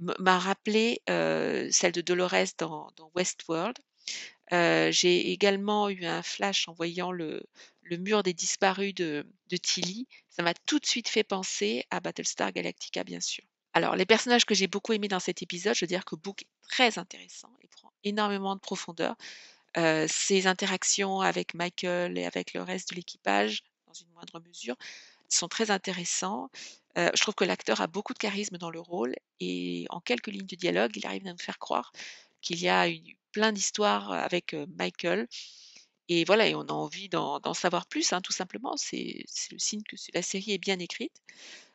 m'a rappelé euh, celle de Dolores dans, Westworld. J'ai également eu un flash en voyant le, mur des disparus de Tilly. Ça m'a tout de suite fait penser à Battlestar Galactica, bien sûr. Alors, les personnages que j'ai beaucoup aimés dans cet épisode, je veux dire que Book est très intéressant et prend énormément de profondeur. Euh, ses interactions avec Michael et avec le reste de l'équipage, dans une moindre mesure, sont très intéressants. Euh, je trouve que l'acteur a beaucoup de charisme dans le rôle et en quelques lignes de dialogue, il arrive à nous faire croire qu'il y a une- plein d'histoires avec euh, Michael. Et voilà, et on a envie d'en savoir plus, hein, tout simplement. C'est le signe que la série est bien écrite.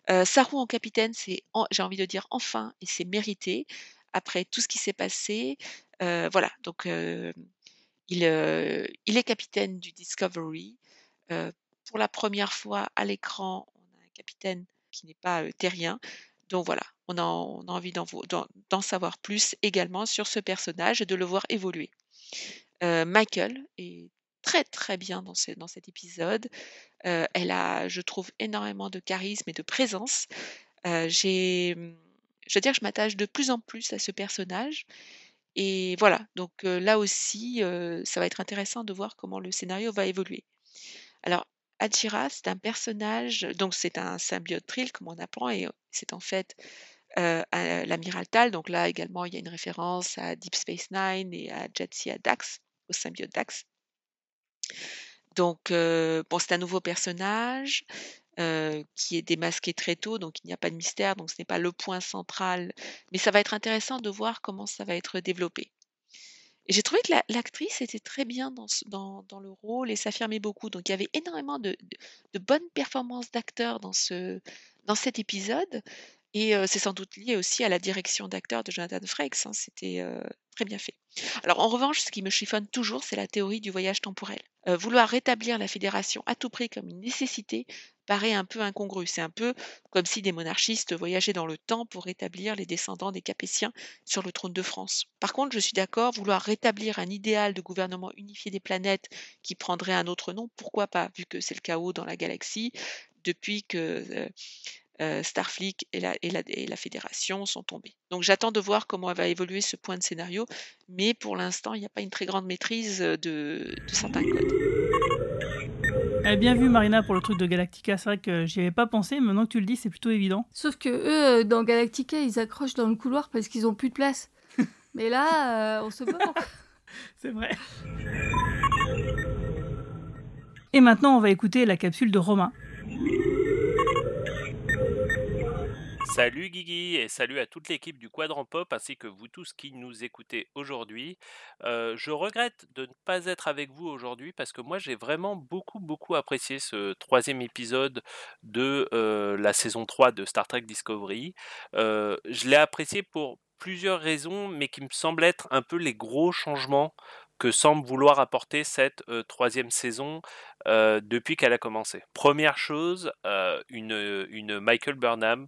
Euh, Saru en capitaine, c'est, en- j'ai envie de dire enfin, et c'est mérité après tout ce qui s'est passé. Euh, voilà, donc euh, il, euh, il est capitaine du Discovery. Pour la première fois à l'écran, on a un capitaine qui n'est pas terrien. Donc voilà, on a, on a envie d'en d'en savoir plus également sur ce personnage et de le voir évoluer. Michael est très très bien dans, ce- dans cet épisode. Euh, elle a, je trouve, énormément de charisme et de présence. Euh, j'ai, je veux dire, je m'attache de plus en plus à ce personnage. Et voilà, donc euh, là aussi, ça va être intéressant de voir comment le scénario va évoluer. Alors, Adjira, c'est un personnage, donc c'est un symbiote Trill, comme on apprend, et c'est en fait l'amiral Tal. Donc là également, il y a une référence à Deep Space Nine et à Jetsia Dax, au symbiote Dax. Donc, euh, c'est un nouveau personnage euh, qui est démasqué très tôt, donc il n'y a pas de mystère, donc ce n'est pas le point central, mais ça va être intéressant de voir comment ça va être développé. Et j'ai trouvé que la- l'actrice était très bien dans, le rôle et s'affirmait beaucoup. Donc il y avait énormément de, bonnes performances d'acteurs dans cet épisode. Et c'est sans doute lié aussi à la direction d'acteur de Jonathan Frakes. hein. C'était très bien fait. Alors en revanche, ce qui me chiffonne toujours, c'est la théorie du voyage temporel. Vouloir rétablir la fédération à tout prix comme une nécessité paraît un peu incongru. C'est un peu comme si des monarchistes voyageaient dans le temps pour rétablir les descendants des Capétiens sur le trône de France. Par contre, je suis d'accord, vouloir rétablir un idéal de gouvernement unifié des planètes qui prendrait un autre nom, pourquoi pas, vu que c'est le chaos dans la galaxie depuis que euh, euh, Starfleet et la, et, la, et la Fédération sont tombés. Donc j'attends de voir comment va évoluer ce point de scénario, mais pour l'instant, il n'y a pas une très grande maîtrise de, de certains codes. Eh, bien vu Marina pour le truc de Galactica, c'est vrai que j'y avais pas pensé, mais maintenant que tu le dis, c'est plutôt évident. Sauf que eux, euh, dans Galactica, ils accrochent dans le couloir parce qu'ils ont plus de place. Mais là, euh, on se pourquoi. C'est vrai. Et maintenant, on va écouter la capsule de Romain. Salut Guigui et salut à toute l'équipe du Quadrant Pop ainsi que vous tous qui nous écoutez aujourd'hui. Euh, je regrette de ne pas être avec vous aujourd'hui parce que moi j'ai vraiment beaucoup beaucoup apprécié ce troisième épisode de euh, la saison 3 de Star Trek Discovery. Euh, je l'ai apprécié pour plusieurs raisons mais qui me semblent être un peu les gros changements que semble vouloir apporter cette troisième saison depuis qu'elle a commencé. Première chose, une Michael Burnham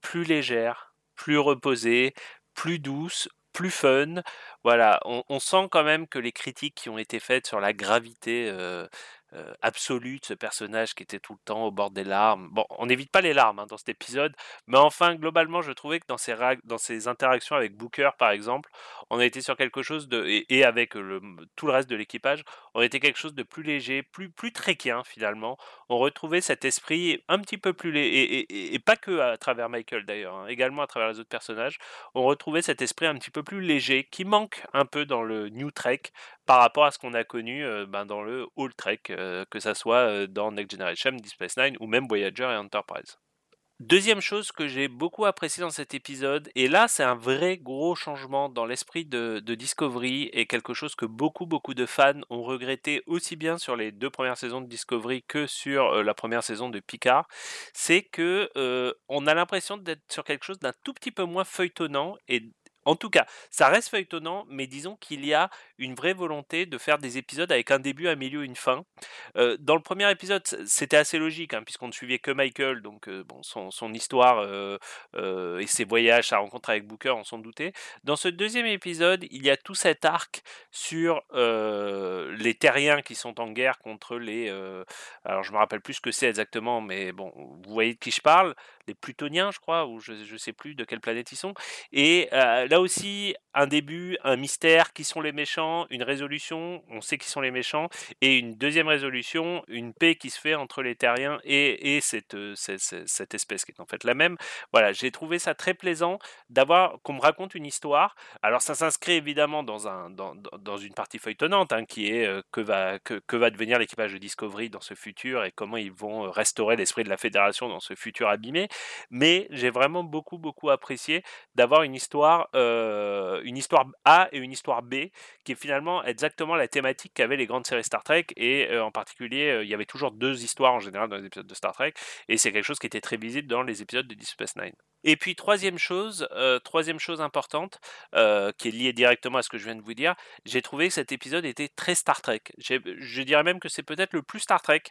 plus légère, plus reposée, plus douce, plus fun. Voilà, on, sent quand même que les critiques qui ont été faites sur la gravité euh, euh, absolue de ce personnage qui était tout le temps au bord des larmes. Bon, on n'évite pas les larmes hein, dans cet épisode, mais enfin, globalement, je trouvais que dans ses, dans interactions avec Booker, par exemple, on a été sur quelque chose de. et, avec le, tout le reste de l'équipage, on était quelque chose de plus léger, plus, plus tréquien finalement. On retrouvait cet esprit un petit peu plus léger, et, et, pas que à travers Michael d'ailleurs, hein, également à travers les autres personnages, on retrouvait cet esprit un petit peu plus léger qui manque un peu dans le New Trek par rapport à ce qu'on a connu euh, ben, dans le Old Trek, euh, que ça soit euh, dans Next Generation, Deep Space Nine ou même Voyager et Enterprise. Deuxième chose que j'ai beaucoup apprécié dans cet épisode, et là c'est un vrai gros changement dans l'esprit de, Discovery et quelque chose que beaucoup beaucoup de fans ont regretté aussi bien sur les deux premières saisons de Discovery que sur la première saison de Picard, c'est que on a l'impression d'être sur quelque chose d'un tout petit peu moins feuilletonnant et en tout cas, ça reste feuilletonnant, mais disons qu'il y a une vraie volonté de faire des épisodes avec un début, un milieu, une fin. Dans le premier épisode, c'était assez logique, hein, puisqu'on ne suivait que Michael, donc son, histoire et ses voyages, sa rencontre avec Booker, on s'en doutait. Dans ce deuxième épisode, il y a tout cet arc sur les terriens qui sont en guerre contre les... alors je me rappelle plus ce que c'est exactement, mais bon, vous voyez de qui je parle les Plutoniens, je crois, ou je ne sais plus de quelle planète ils sont. Et là aussi, un début, un mystère, qui sont les méchants, une résolution, on sait qui sont les méchants, et une deuxième résolution, une paix qui se fait entre les terriens et, cette, cette, espèce qui est en fait la même. Voilà, j'ai trouvé ça très plaisant d'avoir qu'on me raconte une histoire. Alors ça s'inscrit évidemment dans, un, dans, dans une partie feuilletonnante, hein, qui est que, va, que, que va devenir l'équipage de Discovery dans ce futur et comment ils vont restaurer l'esprit de la Fédération dans ce futur abîmé mais j'ai vraiment beaucoup, beaucoup apprécié d'avoir une histoire, euh, une histoire A et une histoire B, qui est finalement exactement la thématique qu'avaient les grandes séries Star Trek, et euh, en particulier, euh, il y avait toujours deux histoires en général dans les épisodes de Star Trek, et c'est quelque chose qui était très visible dans les épisodes de Deep Space Nine. Et puis troisième chose, euh, troisième chose importante, euh, qui est liée directement à ce que je viens de vous dire, j'ai trouvé que cet épisode était très Star Trek. Je dirais même que c'est peut-être le plus Star Trek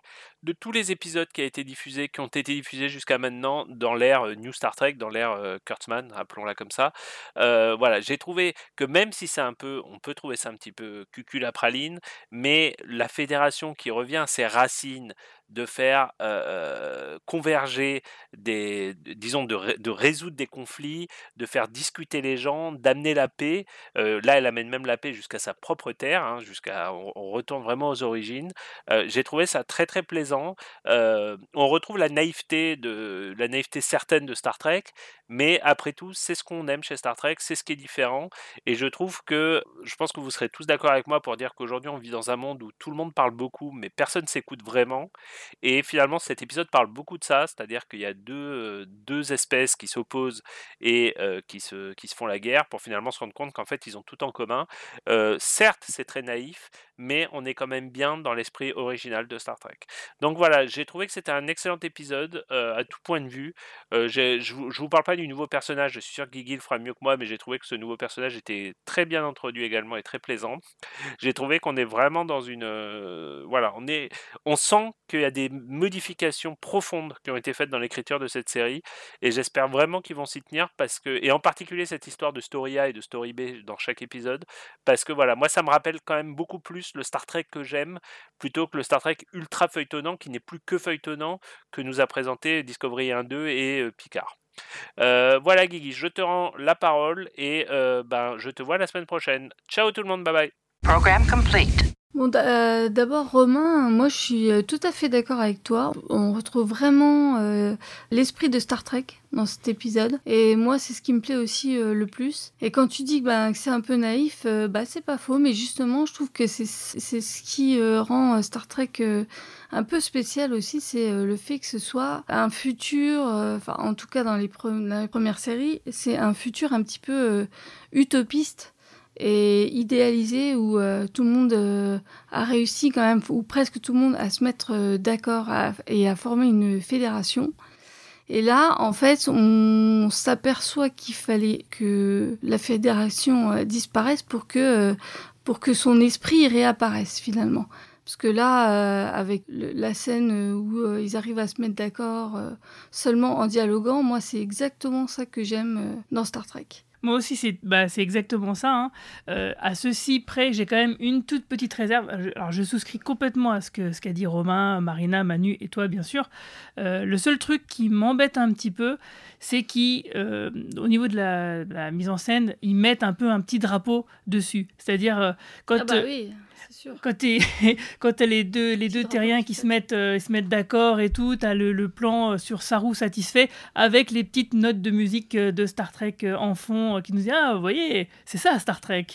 de tous les épisodes qui, a été diffusé, qui ont été diffusés jusqu'à maintenant dans l'ère euh, New Star Trek, dans l'ère Kurtzman, appelons-la comme ça. voilà, j'ai trouvé que même si c'est un peu, on peut trouver ça un petit peu cucul à praline, mais la fédération qui revient à ses racines, de faire converger des, disons, de, résoudre des conflits, de faire discuter les gens, d'amener la paix. là, elle amène même la paix jusqu'à sa propre terre, hein, jusqu'à, on, retourne vraiment aux origines. j'ai trouvé ça très très plaisant. on retrouve la naïveté de la naïveté certaine de Star Trek, mais après tout, c'est ce qu'on aime chez Star Trek, c'est ce qui est différent. Et je trouve que, je pense que vous serez tous d'accord avec moi pour dire qu'aujourd'hui, on vit dans un monde où tout le monde parle beaucoup, mais personne s'écoute vraiment. Et finalement, cet épisode parle beaucoup de ça, c'est-à-dire qu'il y a deux, deux espèces qui s'opposent et qui, se, qui se font la guerre pour finalement se rendre compte qu'en fait, ils ont tout en commun. certes, c'est très naïf, mais on est quand même bien dans l'esprit original de Star Trek. Donc voilà, j'ai trouvé que c'était un excellent épisode à tout point de vue. je ne vous parle pas du nouveau personnage, je suis sûr que Guigui le fera mieux que moi, mais j'ai trouvé que ce nouveau personnage était très bien introduit également et très plaisant. J'ai trouvé qu'on est vraiment dans une... voilà, on, est, on sent qu'il y a des modifications profondes qui ont été faites dans l'écriture de cette série, et j'espère vraiment qu'ils vont s'y tenir, parce que, et en particulier cette histoire de Story A et de Story B dans chaque épisode, parce que voilà, moi ça me rappelle quand même beaucoup plus le Star Trek que j'aime, plutôt que le Star Trek ultra feuilletonnant, qui n'est plus que feuilletonnant, que nous a présenté Discovery 1-2 et Picard. Euh, voilà Guigui, je te rends la parole et euh, ben, je te vois la semaine prochaine. Ciao tout le monde, bye bye. Program complete. Bon, euh, d'abord, Romain, moi je suis euh, tout à fait d'accord avec toi. On retrouve vraiment euh, l'esprit de Star Trek dans cet épisode. Et moi, c'est ce qui me plaît aussi le plus. Et quand tu dis bah, que c'est un peu naïf, bah, c'est pas faux, mais justement, je trouve que c'est ce qui rend Star Trek un peu spécial aussi, c'est le fait que ce soit un futur, enfin, en tout cas dans les premières séries, c'est un futur un petit peu utopiste et idéalisé où euh, tout le monde euh, a réussi quand même, ou presque tout le monde, à se mettre euh, d'accord et à former une fédération. Et là, en fait, on s'aperçoit qu'il fallait que la fédération disparaisse pour que, pour que son esprit réapparaisse finalement. Parce que là, avec la scène où ils arrivent à se mettre d'accord seulement en dialoguant, moi, c'est exactement ça que j'aime dans Star Trek. Moi aussi, c'est bah, c'est exactement ça. hein. Euh, à ceci près, j'ai quand même une toute petite réserve. Je- Alors, je souscris complètement à ce qu'a ce qu'a dit Romain, Marina, Manu et toi, bien sûr. Euh, le seul truc qui m'embête un petit peu, c'est qu'au niveau de la, de la mise en scène, ils mettent un peu un petit drapeau dessus. C'est-à-dire, euh, quand, Ah bah euh, oui, sûr. quand t'es- quand t'as les deux, les deux terriens qui se mettent, euh, se mettent d'accord et tout, t'as le, le plan euh, sur Saru satisfait avec les petites notes de musique euh, de Star Trek en fond qui nous disent Ah, vous voyez, c'est ça Star Trek.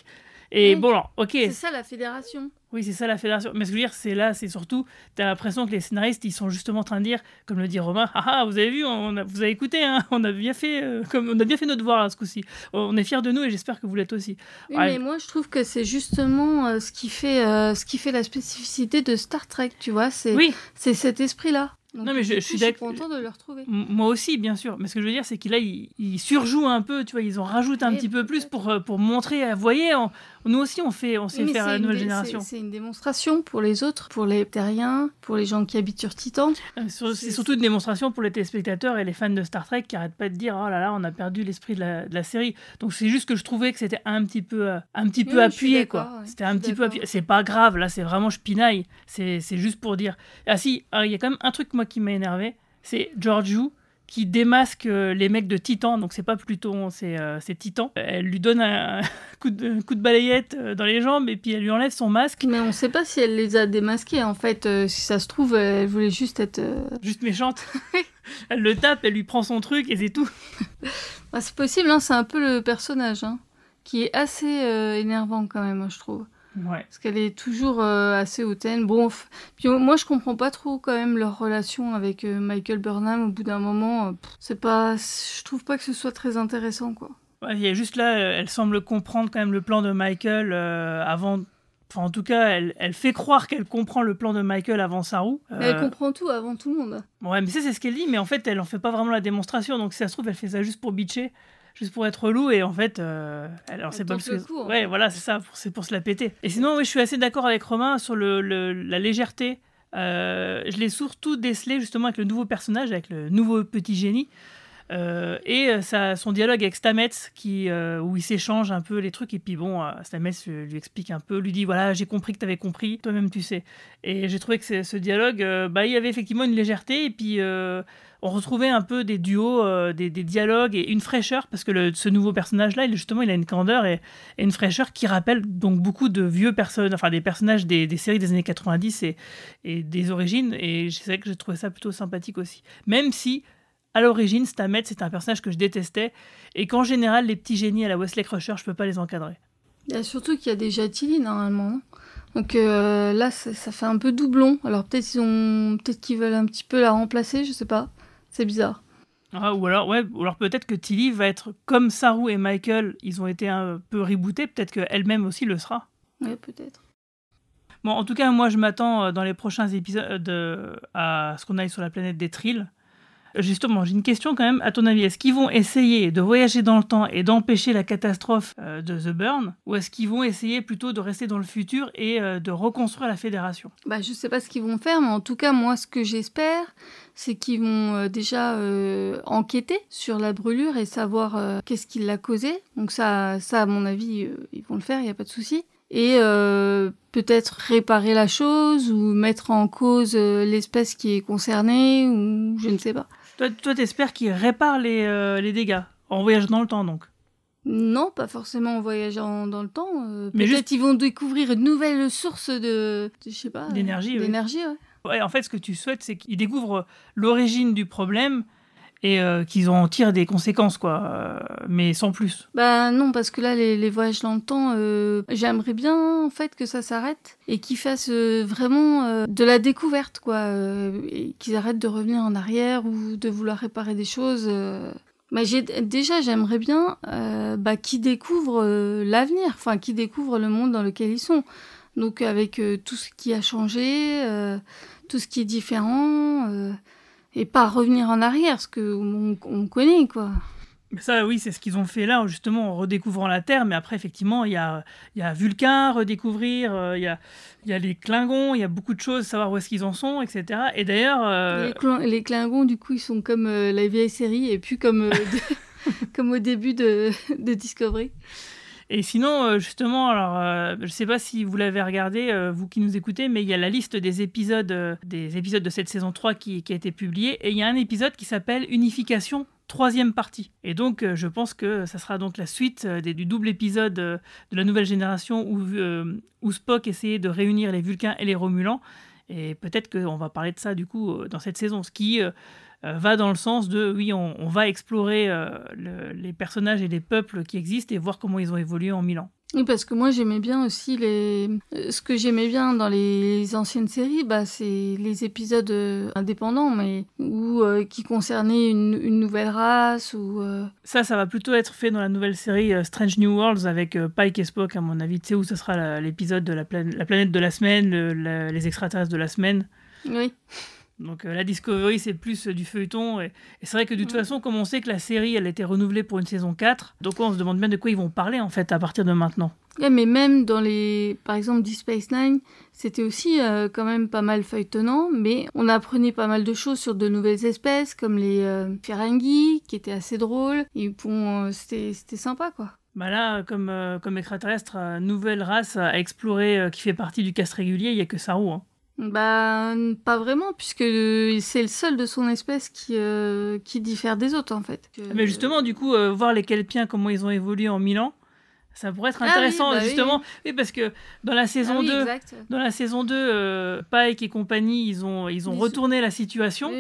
Et Oui. bon, alors, ok, C'est ça la fédération. Oui, c'est ça la fédération. Mais ce que je veux dire, c'est là, c'est surtout, t'as l'impression que les scénaristes, ils sont justement en train de dire, comme le dit Romain, ah ah, vous avez vu, on a- vous avez écouté, hein, on a bien fait, euh, comme on a bien fait notre devoir là, ce coup-ci. On est fiers de nous et j'espère que vous l'êtes aussi. Oui, Ouais. mais moi je trouve que c'est justement euh, ce qui fait euh, ce qui fait la spécificité de Star Trek, tu vois, c'est Oui. c'est cet esprit-là. Donc, Non, mais je- je suis d'accord. content de le retrouver. Moi aussi, bien sûr. Mais ce que je veux dire, c'est qu'il là, ils, ils surjouent un peu, tu vois, ils en rajoutent un Oui, petit peu plus pour, pour montrer, euh, voyez, on- nous aussi, on fait, on sait mais faire la nouvelle génération. C'est une démonstration pour les autres, pour les terriens, pour les gens qui habitent sur Titan. Euh, C'est surtout une démonstration pour les téléspectateurs et les fans de Star Trek qui arrêtent pas de dire oh là là, on a perdu l'esprit de la, de la série. Donc c'est juste que je trouvais que c'était un petit peu, euh, un petit peu Oui, appuyé quoi. ouais, C'était un petit peu appuyé. C'est pas grave, là c'est vraiment je pinaille. C'est c'est juste pour dire. Ah si, ah, il y a quand même un truc moi qui m'a énervé, c'est Georgiou qui démasque euh, les mecs de Titan, donc c'est pas Pluton, c'est euh, Titan. Elle lui donne un, coup, de, un coup de balayette euh, dans les jambes et puis elle lui enlève son masque. Mais on sait pas si elle les a démasqués en fait. euh, si ça se trouve, elle voulait juste être. euh, Juste méchante. elle le tape, elle lui prend son truc et c'est tout. bah, c'est possible, hein, c'est un peu le personnage hein, qui est assez énervant quand même, je trouve. Ouais. Parce qu'elle est toujours euh, assez hautaine. Bon, f- puis euh, moi je comprends pas trop quand même leur relation avec euh, Michael Burnham. Au bout d'un moment, euh, c'est pas, je trouve pas que ce soit très intéressant quoi. Ouais, il y a juste là, elle semble comprendre quand même le plan de Michael avant. Enfin, en tout cas, elle, elle fait croire qu'elle comprend le plan de Michael avant Saru. Mais elle comprend tout avant tout le monde. Ouais, mais ça, c'est ce qu'elle dit, mais en fait, elle en fait pas vraiment la démonstration. Donc, si ça se trouve, elle fait ça juste pour bitcher, juste pour être relou, et en fait, euh, alors, c'est pas parce que. ouais, voilà, c'est ça, pour- c'est pour se la péter. Et sinon, oui, je suis assez d'accord avec Romain sur le, le- la légèreté. Euh, je l'ai surtout décelé justement avec le nouveau personnage, avec le nouveau petit génie. Euh, et euh, son dialogue avec Stamets, qui, euh, où il s'échange un peu les trucs, et puis bon, Stamets lui explique un peu, lui dit voilà, j'ai compris que tu avais compris, toi-même tu sais. Et j'ai trouvé que ce dialogue, bah, il y avait effectivement une légèreté, et puis on retrouvait un peu des duos, des, dialogues et une fraîcheur, parce que ce nouveau personnage-là, il, justement, il a une candeur et, une fraîcheur qui rappelle donc beaucoup de vieux personnages, enfin des personnages des, des séries des années 90 et, et des origines, et c'est vrai que j'ai trouvé ça plutôt sympathique aussi. Même si, à l'origine, Stamets, c'est un personnage que je détestais, et qu'en général, les petits génies à la Wesley Crusher, je peux pas les encadrer. Il y a surtout qu'il y a déjà Tilly normalement. Donc euh, là, ça, ça fait un peu doublon. Alors peut-être ils ont, qu'ils veulent un petit peu la remplacer, je sais pas. C'est bizarre. Ah, ou alors, ouais, ou alors peut-être que Tilly va être comme Saru et Michael, ils ont été un peu rebootés, peut-être qu'elle-même aussi le sera. Ouais, peut-être. Bon, en tout cas, moi, je m'attends euh, dans les prochains épisodes euh, à ce qu'on aille sur la planète des Trills. Justement, j'ai une question quand même. À ton avis, est-ce qu'ils vont essayer de voyager dans le temps et d'empêcher la catastrophe euh, de The Burn Ou est-ce qu'ils vont essayer plutôt de rester dans le futur et euh, de reconstruire la Fédération? Bah, je sais pas ce qu'ils vont faire, mais en tout cas, moi, ce que j'espère, c'est qu'ils vont euh, déjà enquêter sur la brûlure et savoir qu'est-ce qui l'a causé. Donc ça, ça, à mon avis, ils vont le faire, il n'y a pas de souci. Et peut-être réparer la chose ou mettre en cause l'espèce qui est concernée ou je ne sais pas. Toi, toi t'espères qu'ils réparent les, euh, les dégâts en voyageant dans le temps, donc Non, pas forcément en voyageant dans le temps. euh, Mais Peut-être juste- ils vont découvrir une nouvelle source de, de- je sais pas, euh, D'énergie, oui. D'énergie, ouais. Ouais, en fait, ce que tu souhaites, c'est qu'ils découvrent l'origine du problème et euh, qu'ils en tirent des conséquences, quoi. euh, mais sans plus. Bah non, parce que là, les, voyages dans le temps, euh, j'aimerais bien en fait que ça s'arrête et qu'ils fassent vraiment de la découverte, quoi. et qu'ils arrêtent de revenir en arrière ou de vouloir réparer des choses. Bah, j'ai, déjà, j'aimerais bien bah, qu'ils découvrent l'avenir, enfin, qu'ils découvrent le monde dans lequel ils sont. Donc, avec tout ce qui a changé, tout ce qui est différent, et pas revenir en arrière, ce que on, on connaît, quoi. Ça, oui, c'est ce qu'ils ont fait là, justement, en redécouvrant la Terre. Mais après, effectivement, il y a, il y a Vulcain à redécouvrir, euh, il y, a, il y a les Klingons, il y a beaucoup de choses, savoir où est-ce qu'ils en sont, etc. Et d'ailleurs... euh, Les, les Klingons, du coup, ils sont comme euh, la vieille série et puis comme. comme au début de, de Discovery. Et sinon, euh, justement, alors, euh, je ne sais pas si vous l'avez regardé, euh, vous qui nous écoutez, mais il y a la liste des épisodes, des épisodes de cette saison 3 qui, a été publiée, et il y a un épisode qui s'appelle Unification, troisième partie. Et donc, je pense que ça sera donc la suite du double épisode de la nouvelle génération où, où Spock essayait de réunir les Vulcains et les Romulans. Et peut-être qu'on va parler de ça, du coup, dans cette saison, ce qui va dans le sens de oui, on, va explorer euh, les personnages et les peuples qui existent et voir comment ils ont évolué en mille ans. Oui, parce que moi j'aimais bien aussi les. Euh, ce que j'aimais bien dans les anciennes séries, bah, c'est les épisodes indépendants, mais ou qui concernaient une, nouvelle race ou. Ça, ça va plutôt être fait dans la nouvelle série Strange New Worlds avec Pike et Spock, à mon avis. Tu sais où ce sera l'épisode de la, la, planète de la semaine, les extraterrestres de la semaine. Oui. Donc euh, la Discovery, c'est plus euh, du feuilleton. Et, c'est vrai que de toute façon, comme on sait que la série, elle a été renouvelée pour une saison 4, donc on se demande bien de quoi ils vont parler en fait à partir de maintenant. mais même dans les... Par exemple, Deep Space Nine, c'était aussi euh, quand même pas mal feuilletonnant, mais on apprenait pas mal de choses sur de nouvelles espèces, comme les Ferengi, qui étaient assez drôles. Et bon, c'était sympa, quoi. Bah là, comme, comme extraterrestre, nouvelle race à explorer qui fait partie du cast régulier, il n'y a que Saru. Hein. Bah, pas vraiment, puisque c'est le seul de son espèce qui, euh, qui diffère des autres, en fait. Mais justement, du coup, euh, voir les Kelpiens, comment ils ont évolué en mille ans, ça pourrait être ah intéressant, bah justement. Oui. parce que dans la saison 2, ah dans la saison 2 euh, Pike et compagnie, ils ont, ils ont retourné la situation.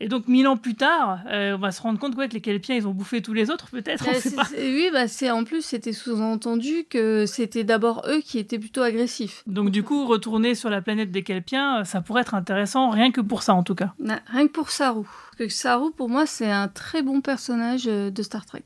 Et donc, mille ans plus tard, euh, on va se rendre compte que les Kelpiens, ils ont bouffé tous les autres, peut-être, bah. Oui, bah, c'est, en plus, c'était sous-entendu que c'était d'abord eux qui étaient plutôt agressifs. Donc, du coup, retourner sur la planète des Kelpiens, ça pourrait être intéressant, rien que pour ça, en tout cas. rien que pour Saru. Parce que Saru, pour moi, c'est un très bon personnage euh, de Star Trek.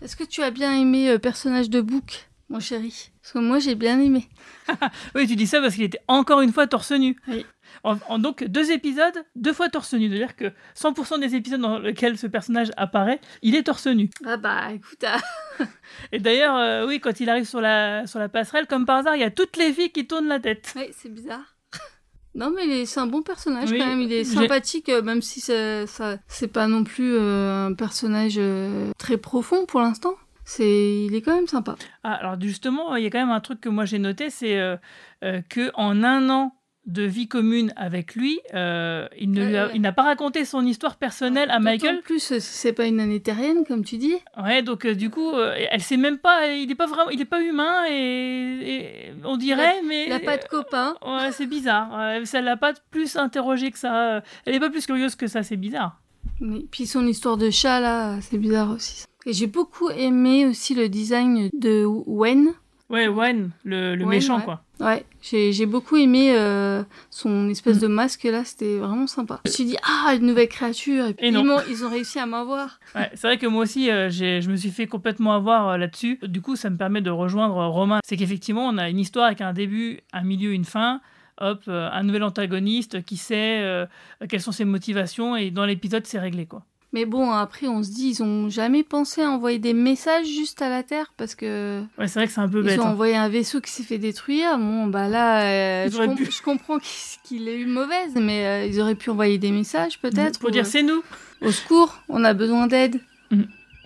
Est-ce que tu as bien aimé le euh, personnage de Book, mon chéri? Parce que moi, j'ai bien aimé. oui, tu dis ça parce qu'il était encore une fois torse nu. Oui. En, donc, deux épisodes, deux fois torse nu. C'est-à-dire que 100% des épisodes dans lesquels ce personnage apparaît, il est torse nu. Ah bah, écoute. Ah. Et d'ailleurs, euh, oui, quand il arrive sur la, sur la passerelle, comme par hasard, il y a toutes les filles qui tournent la tête. Oui, c'est bizarre. Non, mais c'est un bon personnage quand même. Il est sympathique, euh, même si ça, c'est pas non plus euh, un personnage euh, très profond pour l'instant. C'est, il est quand même sympa. Ah, alors justement, il y a quand même un truc que moi j'ai noté, c'est que en un an de vie commune avec lui, euh, il n'a pas raconté son histoire personnelle à Michael. En plus, c'est pas une année terrienne, comme tu dis. Ouais, donc euh, du coup, euh, elle sait même pas, il est pas vraiment, il est pas humain et, on dirait, mais il a pas de copain. Ouais, c'est bizarre. ça l'a pas plus interrogé que ça. Elle est pas plus curieuse que ça, c'est bizarre. Mais puis son histoire de chat là, c'est bizarre aussi. Et j'ai beaucoup aimé aussi le design de Wen. Ouais, Wen, le, méchant, quoi. Ouais, j'ai beaucoup aimé euh, son espèce mm. de masque là, c'était vraiment sympa. Je me suis dit, ah, une nouvelle créature, et, puis Ils, ont, ils, ont, réussi à m'avoir. Ouais, c'est vrai que moi aussi, euh, je me suis fait complètement avoir euh, là-dessus. Du coup, ça me permet de rejoindre Romain. C'est qu'effectivement, on a une histoire avec un début, un milieu, une fin. Hop, un nouvel antagoniste qui sait quelles sont ses motivations, et dans l'épisode, c'est réglé, quoi. Mais bon, après, on se dit, ils ont jamais pensé à envoyer des messages juste à la Terre parce que. Ouais, c'est vrai que c'est un peu bête. Ils ont hein. envoyé un vaisseau qui s'est fait détruire. Bon, bah là, euh, je, comprends qu'il ait eu mauvaise, mais euh, ils auraient pu envoyer des messages peut-être. Pour dire, c'est nous. Au secours, on a besoin d'aide. Mm.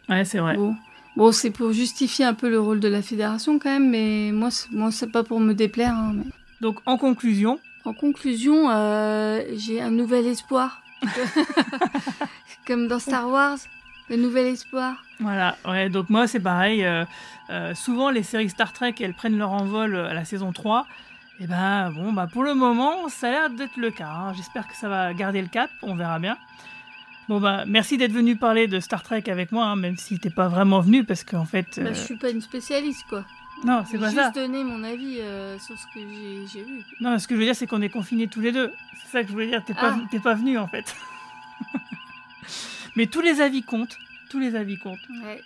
Ouais, c'est vrai. Bon, c'est pour justifier un peu le rôle de la fédération quand même, mais moi, moi c'est pas pour me déplaire. Hein, Donc, en conclusion. En conclusion, euh, j'ai un nouvel espoir. Comme dans Star Wars, le nouvel espoir. Voilà, ouais, donc moi c'est pareil. Euh, euh, souvent les séries Star Trek, elles prennent leur envol à la saison 3. Et ben bon, bah pour le moment, ça a l'air d'être le cas. Hein. J'espère que ça va garder le cap, on verra bien. Bon bah merci d'être venu parler de Star Trek avec moi, hein, même si t'es pas vraiment venu parce qu'en fait. Bah, je suis pas une spécialiste quoi. Non, c'est pas ça. Juste donner mon avis euh, sur ce que j'ai vu. Non, ce que je veux dire, c'est qu'on est confinés tous les deux. C'est ça que je voulais dire. T'es pas, ah. pas venu en fait. Mais tous les avis comptent. Tous les avis comptent. Ouais.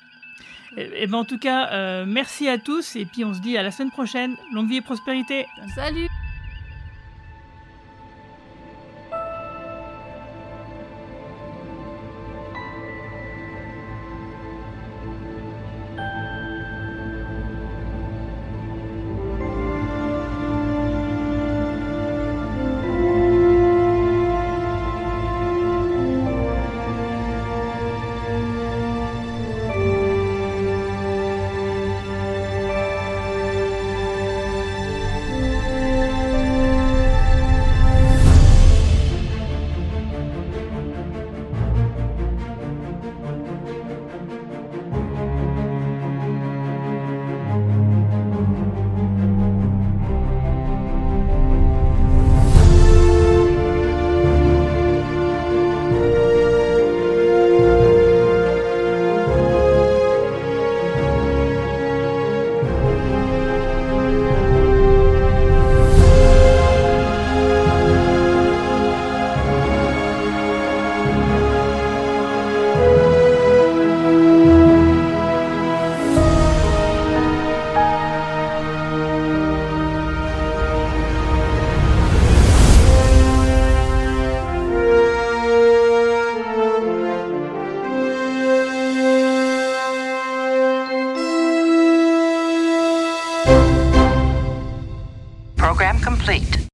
Et, et ben en tout cas, euh, merci à tous. Et puis on se dit à la semaine prochaine. Longue vie et prospérité. Salut.